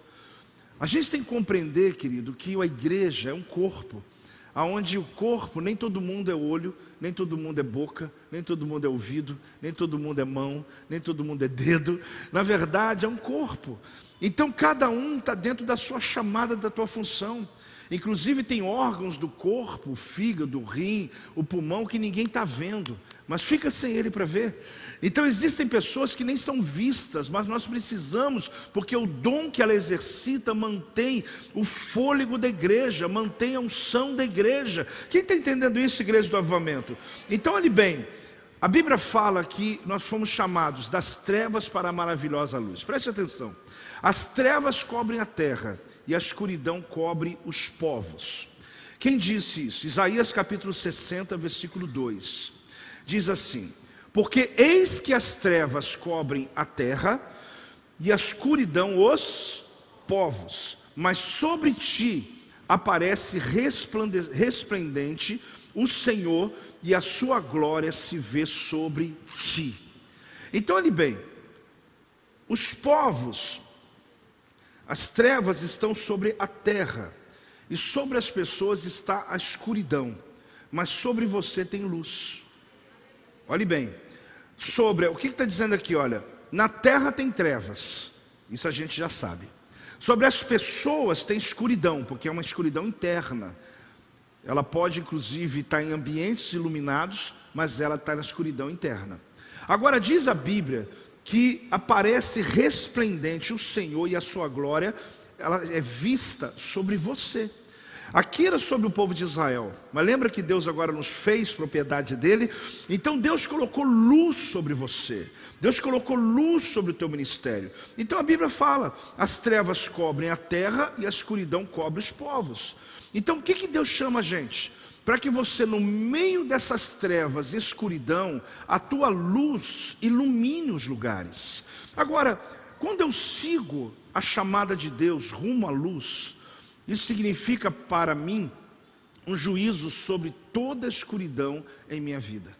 A gente tem que compreender, querido, que a igreja é um corpo aonde o corpo, nem todo mundo é olho, nem todo mundo é boca, nem todo mundo é ouvido, nem todo mundo é mão, nem todo mundo é dedo. Na verdade, é um corpo. Então, cada um está dentro da sua chamada, da tua função. Inclusive, tem órgãos do corpo, o fígado, o rim, o pulmão, que ninguém está vendo, mas fica sem ele para ver. Então existem pessoas que nem são vistas, mas nós precisamos, porque o dom que ela exercita mantém o fôlego da igreja, mantém a unção da igreja. Quem está entendendo isso, igreja do avivamento? Então, olhe bem, a Bíblia fala que nós fomos chamados das trevas para a maravilhosa luz. Preste atenção. As trevas cobrem a terra e a escuridão cobre os povos. Quem disse isso? Isaías capítulo 60, versículo 2. Diz assim: porque eis que as trevas cobrem a terra e a escuridão os povos, mas sobre ti aparece resplendente o Senhor e a sua glória se vê sobre ti. Então, olhe bem, os povos, as trevas estão sobre a terra, e sobre as pessoas está a escuridão, mas sobre você tem luz. Olhe bem, sobre o que está dizendo aqui? Olha, na terra tem trevas, isso a gente já sabe. Sobre as pessoas tem escuridão, porque é uma escuridão interna. Ela pode, inclusive, estar em ambientes iluminados, mas ela está na escuridão interna. Agora, diz a Bíblia que aparece resplendente o Senhor e a sua glória, ela é vista sobre você. Aqui era sobre o povo de Israel, mas lembra que Deus agora nos fez propriedade dele? Então Deus colocou luz sobre você, Deus colocou luz sobre o teu ministério. Então a Bíblia fala: as trevas cobrem a terra e a escuridão cobre os povos. Então o que, que Deus chama a gente? Para que você, no meio dessas trevas escuridão, a tua luz ilumine os lugares. Agora, quando eu sigo a chamada de Deus rumo à luz, isso significa para mim um juízo sobre toda a escuridão em minha vida.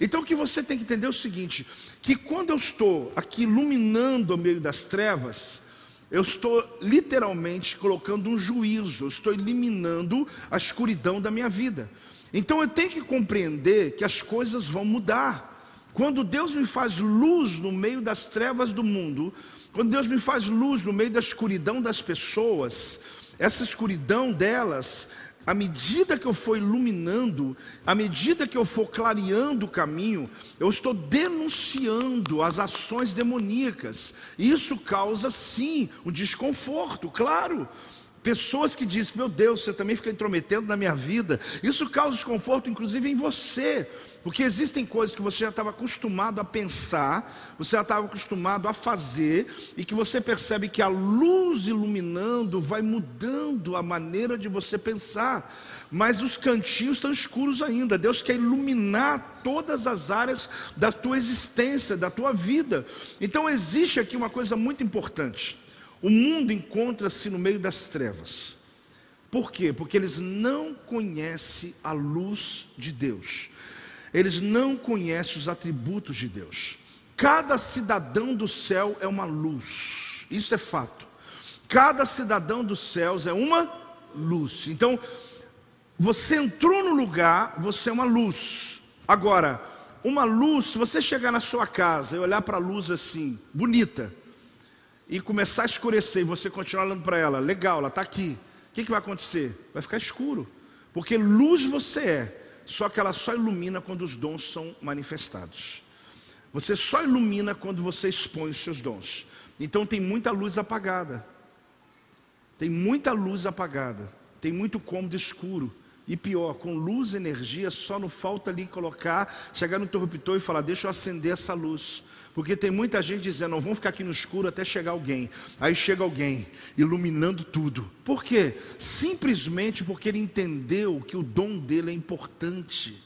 Então o que você tem que entender é o seguinte: que quando eu estou aqui iluminando o meio das trevas, eu estou literalmente colocando um juízo, eu estou eliminando a escuridão da minha vida. Então eu tenho que compreender que as coisas vão mudar. Quando Deus me faz luz no meio das trevas do mundo, quando Deus me faz luz no meio da escuridão das pessoas, essa escuridão delas, à medida que eu for iluminando, à medida que eu for clareando o caminho, eu estou denunciando as ações demoníacas. E isso causa sim um desconforto, claro. Pessoas que dizem, meu Deus, você também fica intrometendo na minha vida. Isso causa desconforto, inclusive em você. Porque existem coisas que você já estava acostumado a pensar, você já estava acostumado a fazer, e que você percebe que a luz iluminando vai mudando a maneira de você pensar. Mas os cantinhos estão escuros ainda. Deus quer iluminar todas as áreas da tua existência, da tua vida. Então existe aqui uma coisa muito importante. O mundo encontra-se no meio das trevas. Por quê? Porque eles não conhecem a luz de Deus. Eles não conhecem os atributos de Deus. Cada cidadão do céu é uma luz. Isso é fato. Cada cidadão dos céus é uma luz. Então, você entrou no lugar, você é uma luz. Agora, uma luz, se você chegar na sua casa e olhar para a luz assim, bonita, e começar a escurecer e você continuar olhando para ela, legal, ela está aqui. O que, que vai acontecer? Vai ficar escuro. Porque luz você é, só que ela só ilumina quando os dons são manifestados. Você só ilumina quando você expõe os seus dons. Então tem muita luz apagada. Tem muita luz apagada. Tem muito cômodo escuro. E pior, com luz e energia, só não falta ali colocar, chegar no interruptor e falar: Deixa eu acender essa luz. Porque tem muita gente dizendo, não, vamos ficar aqui no escuro até chegar alguém. Aí chega alguém, iluminando tudo. Por quê? Simplesmente porque ele entendeu que o dom dele é importante.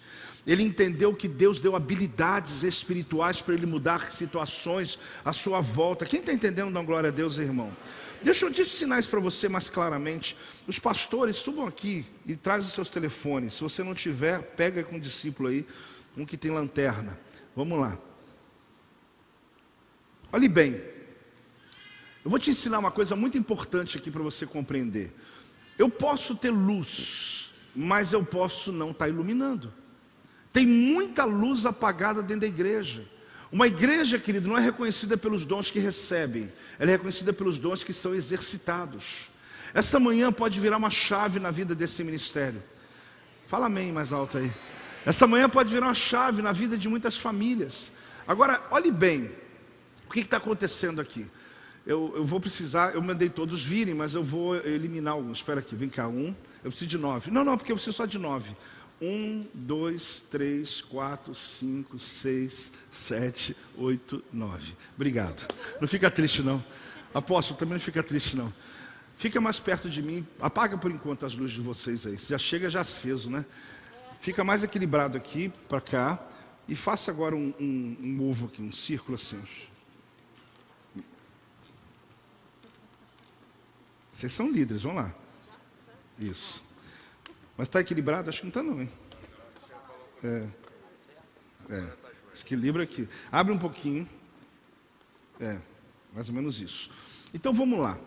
Ele entendeu que Deus deu habilidades espirituais para ele mudar situações à sua volta. Quem está entendendo, dá glória a Deus, irmão. Deixa eu dizer sinais para você mais claramente. Os pastores subam aqui e trazem os seus telefones. Se você não tiver, pega com o discípulo aí, um que tem lanterna. Vamos lá. Olhe bem, eu vou te ensinar uma coisa muito importante aqui para você compreender. Eu posso ter luz, mas eu posso não estar tá iluminando. Tem muita luz apagada dentro da igreja. Uma igreja, querido, não é reconhecida pelos dons que recebem, ela é reconhecida pelos dons que são exercitados. Essa manhã pode virar uma chave na vida desse ministério. Fala amém mais alto aí. Essa manhã pode virar uma chave na vida de muitas famílias. Agora, olhe bem, o que está acontecendo aqui? Eu, eu, vou precisar, eu mandei todos virem, mas eu vou eliminar alguns. Espera aqui, vem cá, um. Eu preciso de nove. Não, não, porque eu preciso só de nove. Um, dois, três, quatro, cinco, seis, sete, oito, nove. Obrigado. Não fica triste, não. Apóstolo, também não fica triste, não. Fica mais perto de mim. Apaga por enquanto as luzes de vocês aí. Já chega já aceso, né? Fica mais equilibrado aqui, para cá. E faça agora um, um, um ovo aqui, um círculo assim. Vocês são líderes, vamos lá. Isso. Mas está equilibrado? Acho que não está não, hein? É. É. Equilibra aqui. Abre um pouquinho. É, mais ou menos isso. Então vamos lá.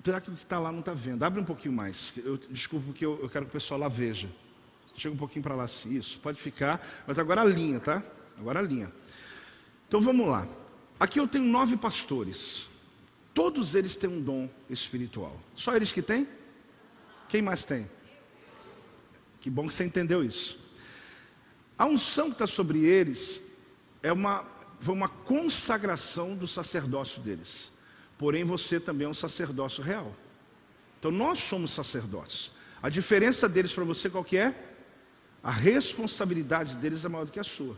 Apesar que o que está lá não está vendo. Abre um pouquinho mais. Eu, desculpa, porque eu, eu quero que o pessoal lá veja. Chega um pouquinho para lá assim. Isso, pode ficar. Mas agora a linha, tá? Agora a linha. Então vamos lá. Aqui eu tenho nove pastores. Todos eles têm um dom espiritual. Só eles que têm? Quem mais tem? Que bom que você entendeu isso. A unção que está sobre eles é uma, foi uma consagração do sacerdócio deles. Porém, você também é um sacerdócio real. Então, nós somos sacerdotes. A diferença deles para você qual que é? A responsabilidade deles é maior do que a sua.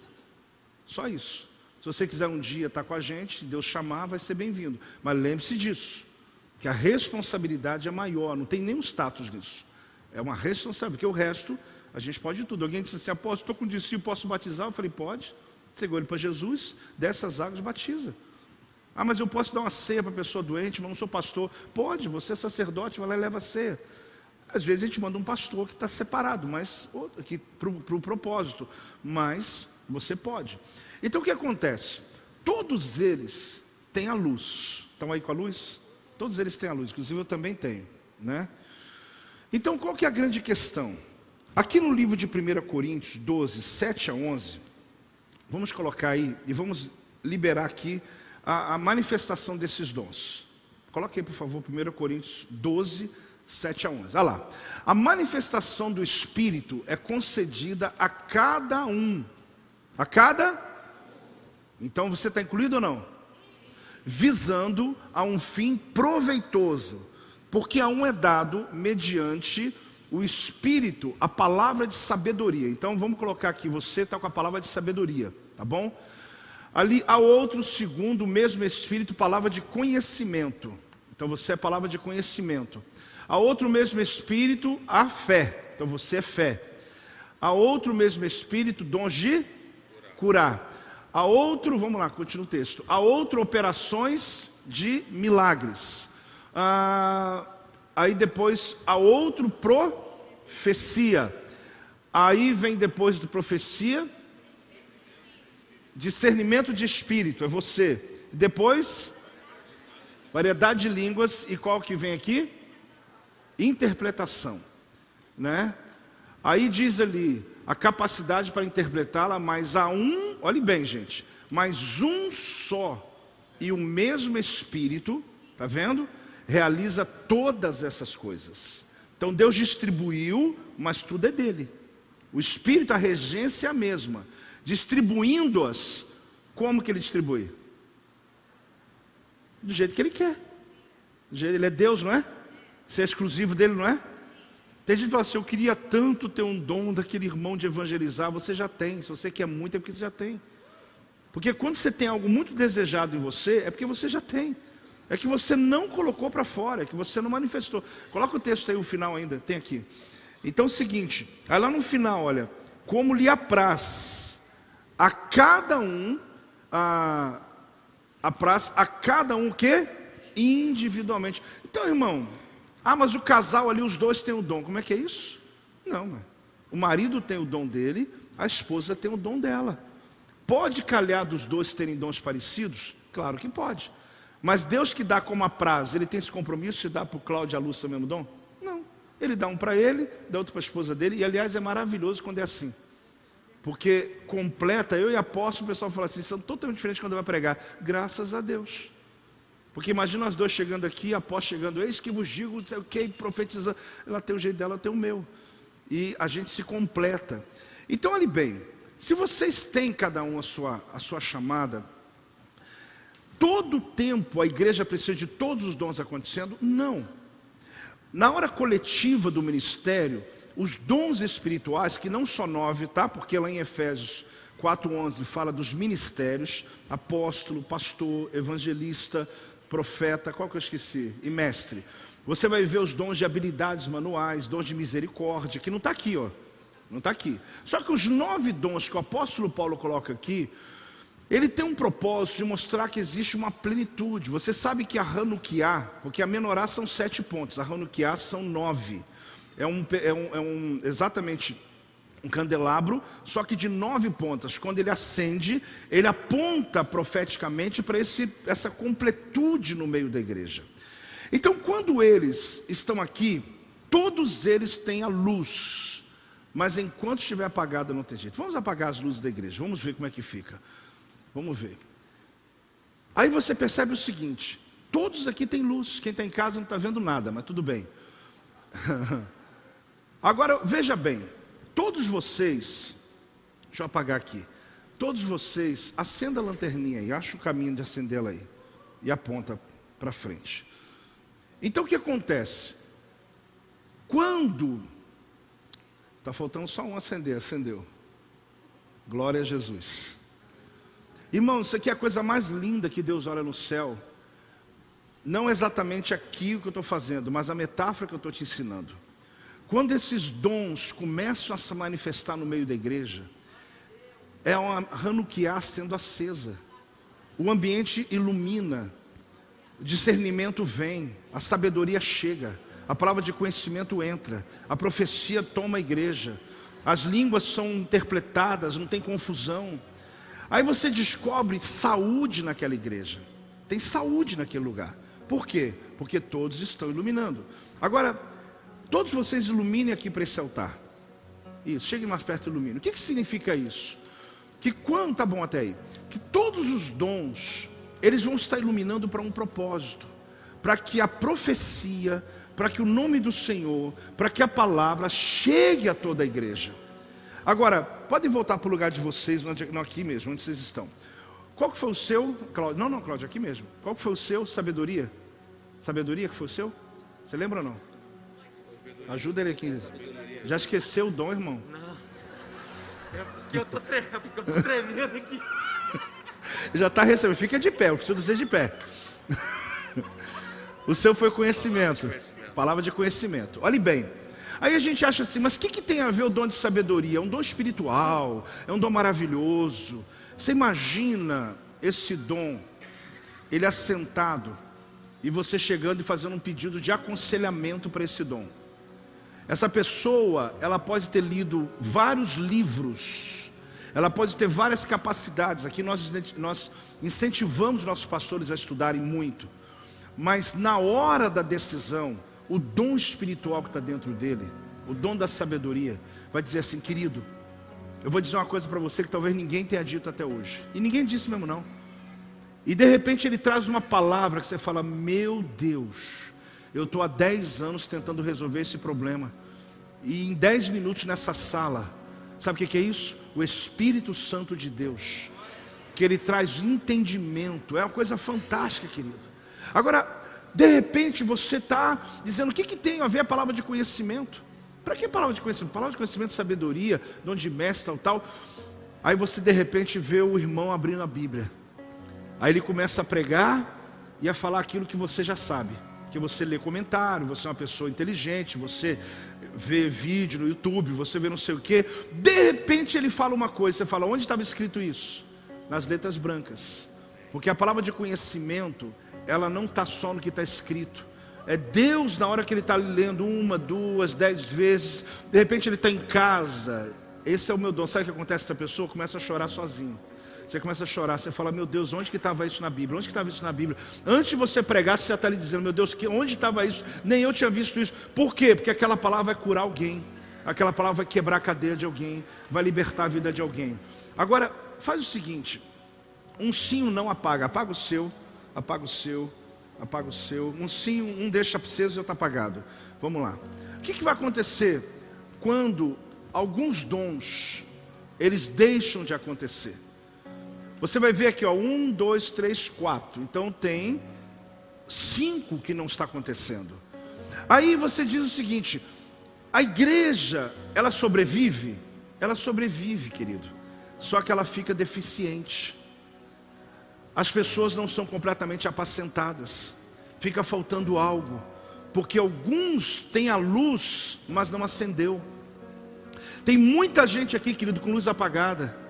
Só isso. Se você quiser um dia estar com a gente, Deus chamar, vai ser bem-vindo. Mas lembre-se disso, que a responsabilidade é maior, não tem nenhum status nisso. É uma responsabilidade, porque o resto, a gente pode tudo. Alguém disse assim, apóstolo, estou com um discípulo, posso batizar? Eu falei, pode. Chegou ele para Jesus, dessas águas batiza. Ah, mas eu posso dar uma ceia para pessoa doente, mas não sou pastor. Pode, você é sacerdote, vai lá e leva a ceia. Às vezes a gente manda um pastor que está separado, mas para o pro propósito. Mas você pode. Então o que acontece? Todos eles têm a luz. Estão aí com a luz? Todos eles têm a luz, inclusive eu também tenho, né? Então qual que é a grande questão? Aqui no livro de 1 Coríntios 12, 7 a 11, vamos colocar aí e vamos liberar aqui a, a manifestação desses dons. Coloque aí, por favor, 1 Coríntios 12, 7 a 11. Olha lá. A manifestação do Espírito é concedida a cada um. A cada? Então você está incluído ou não? Visando a um fim proveitoso. Porque a um é dado mediante o Espírito, a palavra de sabedoria. Então vamos colocar aqui, você está com a palavra de sabedoria, tá bom? Ali há outro, segundo o mesmo Espírito, palavra de conhecimento. Então você é palavra de conhecimento. A outro mesmo Espírito, a fé. Então você é fé. A outro mesmo Espírito, dons de curar. A outro, vamos lá, continua o texto. A outro, operações de milagres. Ah, aí depois, a outro, profecia. Aí vem depois de profecia, discernimento de espírito, é você. Depois, variedade de línguas, e qual que vem aqui? interpretação, né? Aí diz ali a capacidade para interpretá-la, mas há um, olhe bem, gente, mas um só e o mesmo Espírito, tá vendo? Realiza todas essas coisas. Então Deus distribuiu, mas tudo é dele. O Espírito, a regência é a mesma, distribuindo-as, como que ele distribui? Do jeito que ele quer. Ele é Deus, não é? Ser é exclusivo dele, não é? Tem gente que fala assim: eu queria tanto ter um dom daquele irmão de evangelizar. Você já tem. Se você quer muito, é porque você já tem. Porque quando você tem algo muito desejado em você, é porque você já tem. É que você não colocou para fora, é que você não manifestou. Coloca o texto aí, o final ainda, tem aqui. Então é o seguinte, aí lá no final, olha, como lhe apraz a cada um, a, apraz a cada um que? Individualmente. Então, irmão, ah, mas o casal ali, os dois têm o dom. Como é que é isso? Não, mano. o marido tem o dom dele, a esposa tem o dom dela. Pode calhar dos dois terem dons parecidos? Claro que pode. Mas Deus que dá como a prazo, ele tem esse compromisso de dar para o Cláudio e a Lúcia o mesmo dom? Não. Ele dá um para ele, dá outro para a esposa dele, e aliás é maravilhoso quando é assim. Porque completa, eu e apóstolo, o pessoal fala assim, são totalmente diferentes quando vai pregar. Graças a Deus. Porque imagina nós dois chegando aqui, após chegando, eis que vos digo, sei o que, profetizando. Ela tem o jeito dela, eu tenho o meu. E a gente se completa. Então, olhe bem, se vocês têm cada um a sua, a sua chamada, todo tempo a igreja precisa de todos os dons acontecendo? Não. Na hora coletiva do ministério, os dons espirituais, que não são nove, tá? Porque lá em Efésios 4:11 fala dos ministérios, apóstolo, pastor, evangelista, profeta, qual que eu esqueci? E mestre. Você vai ver os dons de habilidades manuais, dons de misericórdia, que não está aqui, ó. Não está aqui. Só que os nove dons que o apóstolo Paulo coloca aqui, ele tem um propósito de mostrar que existe uma plenitude. Você sabe que a Hanukkah, porque a menorá são sete pontos, a Hanukkah são nove. É um, é um, é um exatamente um candelabro, só que de nove pontas. Quando ele acende, ele aponta profeticamente para essa completude no meio da igreja. Então, quando eles estão aqui, todos eles têm a luz, mas enquanto estiver apagada, não tem jeito. Vamos apagar as luzes da igreja, vamos ver como é que fica. Vamos ver. Aí você percebe o seguinte: todos aqui têm luz, quem está em casa não está vendo nada, mas tudo bem. Agora, veja bem, Todos vocês, deixa eu apagar aqui. Todos vocês, acenda a lanterninha aí, acha o caminho de acendê-la aí. E aponta para frente. Então o que acontece? Quando Está faltando só um acender, acendeu. Glória a Jesus. Irmão, isso aqui é a coisa mais linda que Deus olha no céu. Não exatamente aqui o que eu estou fazendo, mas a metáfora que eu estou te ensinando. Quando esses dons começam a se manifestar no meio da igreja, é uma Hanukkah sendo acesa. O ambiente ilumina, discernimento vem, a sabedoria chega, a palavra de conhecimento entra, a profecia toma a igreja, as línguas são interpretadas, não tem confusão. Aí você descobre saúde naquela igreja, tem saúde naquele lugar. Por quê? Porque todos estão iluminando. Agora, todos vocês iluminem aqui para esse altar. Isso, cheguem mais perto e iluminem. O que, que significa isso? Que quando, tá bom até aí, que todos os dons, eles vão estar iluminando para um propósito, para que a profecia, para que o nome do Senhor, para que a palavra chegue a toda a igreja. Agora, podem voltar para o lugar de vocês, não aqui mesmo, onde vocês estão. Qual que foi o seu, Cláudio? Não, não, Cláudio, aqui mesmo. Qual que foi o seu? Sabedoria? Sabedoria que foi o seu? Você lembra ou não? Ajuda ele aqui. Já esqueceu o dom, irmão? Não. É porque eu tô, é porque eu tô tremendo aqui. Já está recebendo. Fica de pé, eu preciso dizer de pé. o seu foi conhecimento. Palavra de conhecimento. Olhe bem. Aí a gente acha assim, mas o que, que tem a ver o dom de sabedoria? É um dom espiritual, é um dom maravilhoso. Você imagina esse dom, ele assentado, e você chegando e fazendo um pedido de aconselhamento para esse dom. Essa pessoa, ela pode ter lido vários livros, ela pode ter várias capacidades. Aqui nós, nós incentivamos nossos pastores a estudarem muito, mas na hora da decisão, o dom espiritual que está dentro dele, o dom da sabedoria, vai dizer assim, querido, eu vou dizer uma coisa para você que talvez ninguém tenha dito até hoje, e ninguém disse mesmo não. E de repente ele traz uma palavra que você fala: Meu Deus, eu estou há 10 anos tentando resolver esse problema, e em 10 minutos nessa sala, sabe o que é isso? O Espírito Santo de Deus, que ele traz entendimento, é uma coisa fantástica, querido. Agora, de repente você está dizendo: o que, que tem a ver a palavra de conhecimento? Para que palavra de conhecimento? Palavra de conhecimento, sabedoria, dom de mestre, tal, tal. Aí você de repente vê o irmão abrindo a Bíblia. Aí ele começa a pregar e a falar aquilo que você já sabe. Que você lê comentário, você é uma pessoa inteligente, você vê vídeo no YouTube, você vê não sei o quê. De repente ele fala uma coisa, você fala, onde estava escrito isso? Nas letras brancas. Porque a palavra de conhecimento, ela não está só no que está escrito. É Deus, na hora que ele está lendo uma, duas, dez vezes, de repente ele está em casa. Esse é o meu dom. Sabe o que acontece com essa pessoa? Começa a chorar sozinho. Você começa a chorar, você fala, meu Deus, onde que estava isso na Bíblia? Onde que estava isso na Bíblia? Antes de você pregar, você está ali dizendo, meu Deus, que, onde estava isso? Nem eu tinha visto isso. Por quê? Porque aquela palavra vai curar alguém. Aquela palavra vai quebrar a cadeia de alguém, vai libertar a vida de alguém. Agora, faz o seguinte: um sim, um não apaga. Apaga o seu, apaga o seu, apaga o seu. Um sim, um deixa aceso e outro apagado. Vamos lá. O que, que vai acontecer quando alguns dons eles deixam de acontecer? Você vai ver aqui, ó, um, dois, três, quatro. Então tem cinco que não está acontecendo. Aí você diz o seguinte: a igreja, ela sobrevive? Ela sobrevive, querido. Só que ela fica deficiente. As pessoas não são completamente apacentadas. Fica faltando algo. Porque alguns têm a luz, mas não acendeu. Tem muita gente aqui, querido, com luz apagada.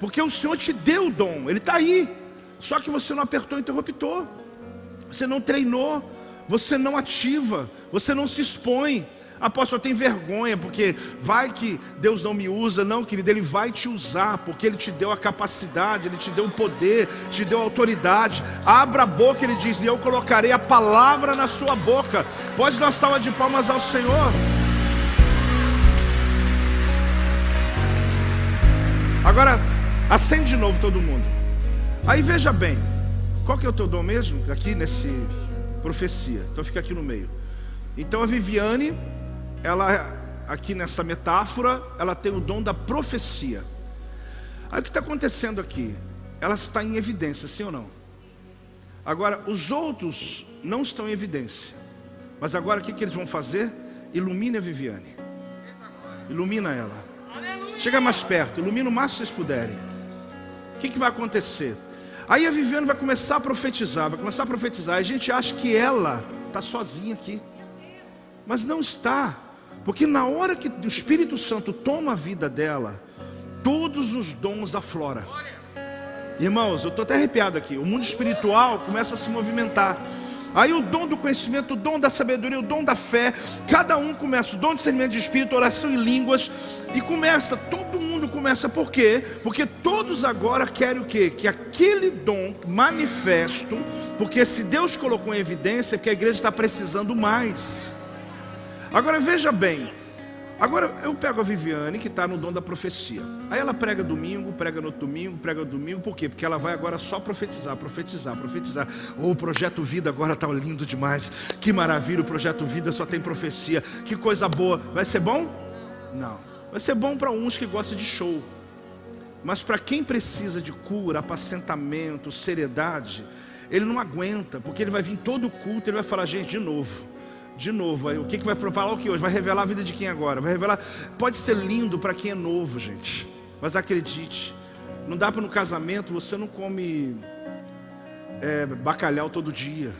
Porque o Senhor te deu o dom, ele está aí. Só que você não apertou o interruptor, você não treinou, você não ativa, você não se expõe. Apóstolo, tem vergonha, porque vai que Deus não me usa, não, querido, Ele vai te usar, porque Ele te deu a capacidade, Ele te deu o poder, te deu a autoridade. Abra a boca, Ele diz, e eu colocarei a palavra na sua boca. Pode dar salva de palmas ao Senhor. Agora, Acende de novo todo mundo. Aí veja bem, qual que é o teu dom mesmo? Aqui nesse profecia. Então fica aqui no meio. Então a Viviane, ela aqui nessa metáfora, ela tem o dom da profecia. Aí o que está acontecendo aqui? Ela está em evidência, sim ou não? Agora, os outros não estão em evidência. Mas agora o que, que eles vão fazer? Ilumine a Viviane. Ilumina ela. Chega mais perto, ilumina o máximo que vocês puderem. O que, que vai acontecer? Aí a Viviane vai começar a profetizar, vai começar a profetizar. A gente acha que ela está sozinha aqui, mas não está, porque na hora que o Espírito Santo toma a vida dela, todos os dons afloram. Irmãos, eu estou até arrepiado aqui. O mundo espiritual começa a se movimentar. Aí o dom do conhecimento, o dom da sabedoria, o dom da fé, cada um começa, o dom de discernimento de espírito, oração em línguas, e começa, todo mundo começa, por quê? Porque todos agora querem o quê? Que aquele dom manifesto, porque se Deus colocou em evidência, é porque a igreja está precisando mais. Agora veja bem, Agora eu pego a Viviane, que está no dom da profecia. Aí ela prega domingo, prega no domingo, prega no domingo, por quê? Porque ela vai agora só profetizar, profetizar, profetizar. Oh, o projeto Vida agora está lindo demais. Que maravilha, o projeto Vida só tem profecia. Que coisa boa. Vai ser bom? Não. Vai ser bom para uns que gostam de show. Mas para quem precisa de cura, apacentamento, seriedade, ele não aguenta, porque ele vai vir todo culto, ele vai falar, gente, de novo de novo. Aí, o que, que vai falar o que hoje? Vai revelar a vida de quem agora? Vai revelar. Pode ser lindo para quem é novo, gente. Mas acredite, não dá para no casamento você não come é, bacalhau todo dia.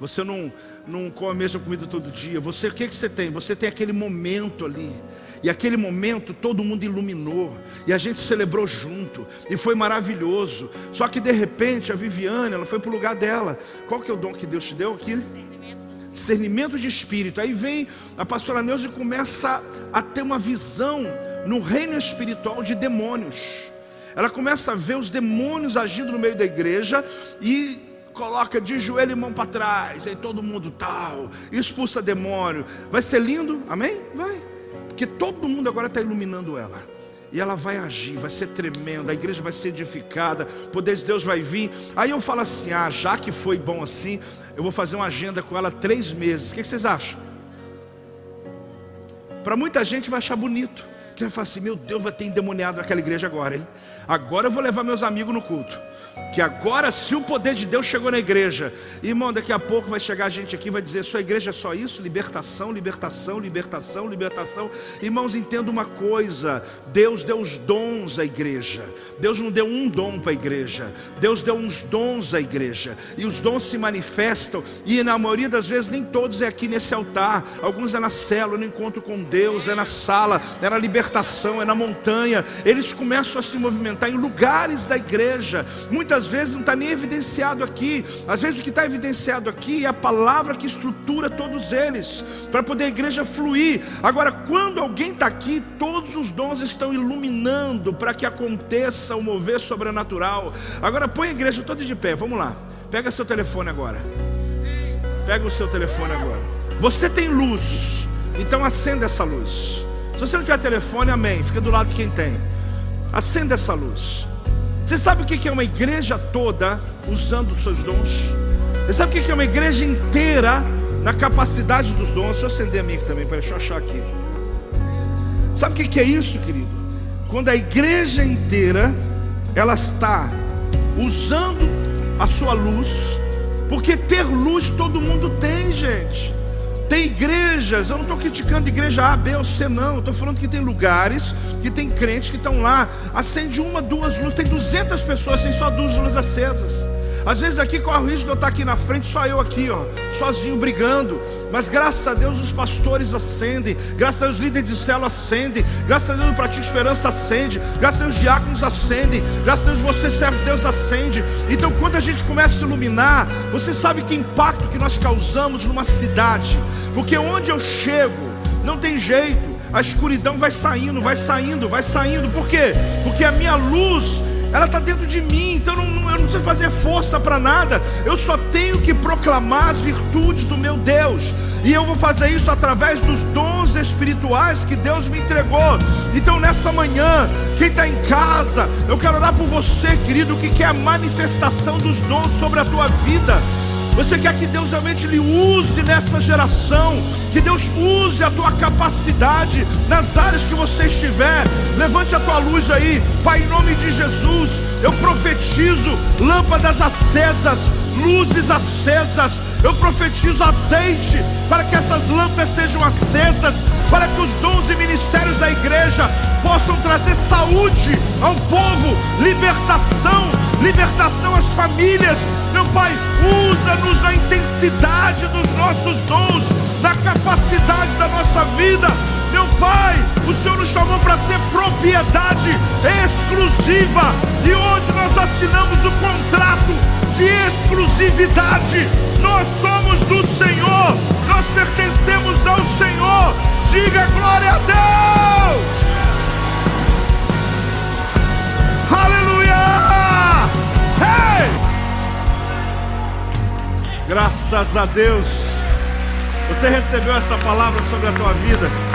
Você não, não come a mesma comida todo dia. Você, o que, que você tem? Você tem aquele momento ali. E aquele momento todo mundo iluminou. E a gente celebrou junto. E foi maravilhoso. Só que de repente a Viviane, ela foi para o lugar dela. Qual que é o dom que Deus te deu aqui? Discernimento de espírito. Aí vem a pastora Neuza e começa a ter uma visão no reino espiritual de demônios. Ela começa a ver os demônios agindo no meio da igreja e coloca de joelho e mão para trás, aí todo mundo tal, expulsa demônio. Vai ser lindo? Amém? Vai. Porque todo mundo agora está iluminando ela. E ela vai agir, vai ser tremenda, a igreja vai ser edificada, o poder de Deus vai vir. Aí eu falo assim: ah, já que foi bom assim, eu vou fazer uma agenda com ela três meses. O que vocês acham? Para muita gente vai achar bonito. Que vai falar assim: meu Deus, vai ter endemoniado naquela igreja agora, hein? Agora eu vou levar meus amigos no culto que agora se o poder de Deus chegou na igreja, irmão, daqui a pouco vai chegar gente aqui vai dizer: sua igreja é só isso? Libertação, libertação, libertação, libertação. Irmãos, entenda uma coisa: Deus deu os dons à igreja. Deus não deu um dom para a igreja, Deus deu uns dons à igreja. E os dons se manifestam, e na maioria das vezes nem todos é aqui nesse altar. Alguns é na célula, no encontro com Deus, é na sala, é na libertação, é na montanha. Eles começam a se movimentar em lugares da igreja. Muitas muitas vezes não está nem evidenciado aqui. Às vezes o que está evidenciado aqui é a palavra que estrutura todos eles, para poder a igreja fluir. Agora, quando alguém está aqui, todos os dons estão iluminando para que aconteça o mover sobrenatural. Agora põe a igreja toda de pé, vamos lá. Pega seu telefone agora. Pega o seu telefone agora. Você tem luz, então acenda essa luz. Se você não tiver telefone, amém. Fica do lado de quem tem. Acenda essa luz. Você sabe o que é uma igreja toda usando os seus dons? Você sabe o que é uma igreja inteira na capacidade dos dons? Deixa eu acender a minha aqui também, para deixa eu achar aqui. Sabe o que é isso, querido? Quando a igreja inteira ela está usando a sua luz, porque ter luz todo mundo tem, gente. Tem igrejas, eu não estou criticando igreja A, B ou C, não. Estou falando que tem lugares que tem crentes que estão lá, acende uma, duas luzes, tem 200 pessoas sem só duas luzes acesas. Às vezes aqui corre o risco de eu estar aqui na frente, só eu aqui, ó, sozinho brigando. Mas graças a Deus os pastores acendem, graças a Deus os líderes de célula acendem, graças a Deus o Pratique Esperança acende, graças a Deus os diáconos acendem, graças a Deus você serve Deus acende. Então quando a gente começa a iluminar, você sabe que impacto que nós causamos numa cidade, porque onde eu chego, não tem jeito, a escuridão vai saindo, vai saindo, vai saindo. Por quê? Porque a minha luz ela está dentro de mim, então não, não preciso fazer força para nada, eu só tenho que proclamar as virtudes do meu Deus, e eu vou fazer isso através dos dons espirituais que Deus me entregou. Então, nessa manhã, quem está em casa, eu quero orar por você, querido, que quer a manifestação dos dons sobre a tua vida. Você quer que Deus realmente lhe use nessa geração? Que Deus use a tua capacidade nas áreas que você estiver. Levante a tua luz aí, Pai, em nome de Jesus. Eu profetizo lâmpadas acesas, luzes acesas. Eu profetizo azeite para que essas lâmpadas sejam acesas para que os dons e ministérios da igreja possam trazer saúde ao povo, libertação, libertação às famílias. Meu Pai, usa-nos na intensidade dos nossos dons, na capacidade da nossa vida. Meu Pai, o Senhor nos chamou para ser propriedade exclusiva e hoje nós assinamos o contrato de exclusividade. Nós somos do Senhor, nós pertencemos ao Senhor. Diga glória a Deus! Aleluia! Hey! Graças a Deus. Você recebeu essa palavra sobre a tua vida?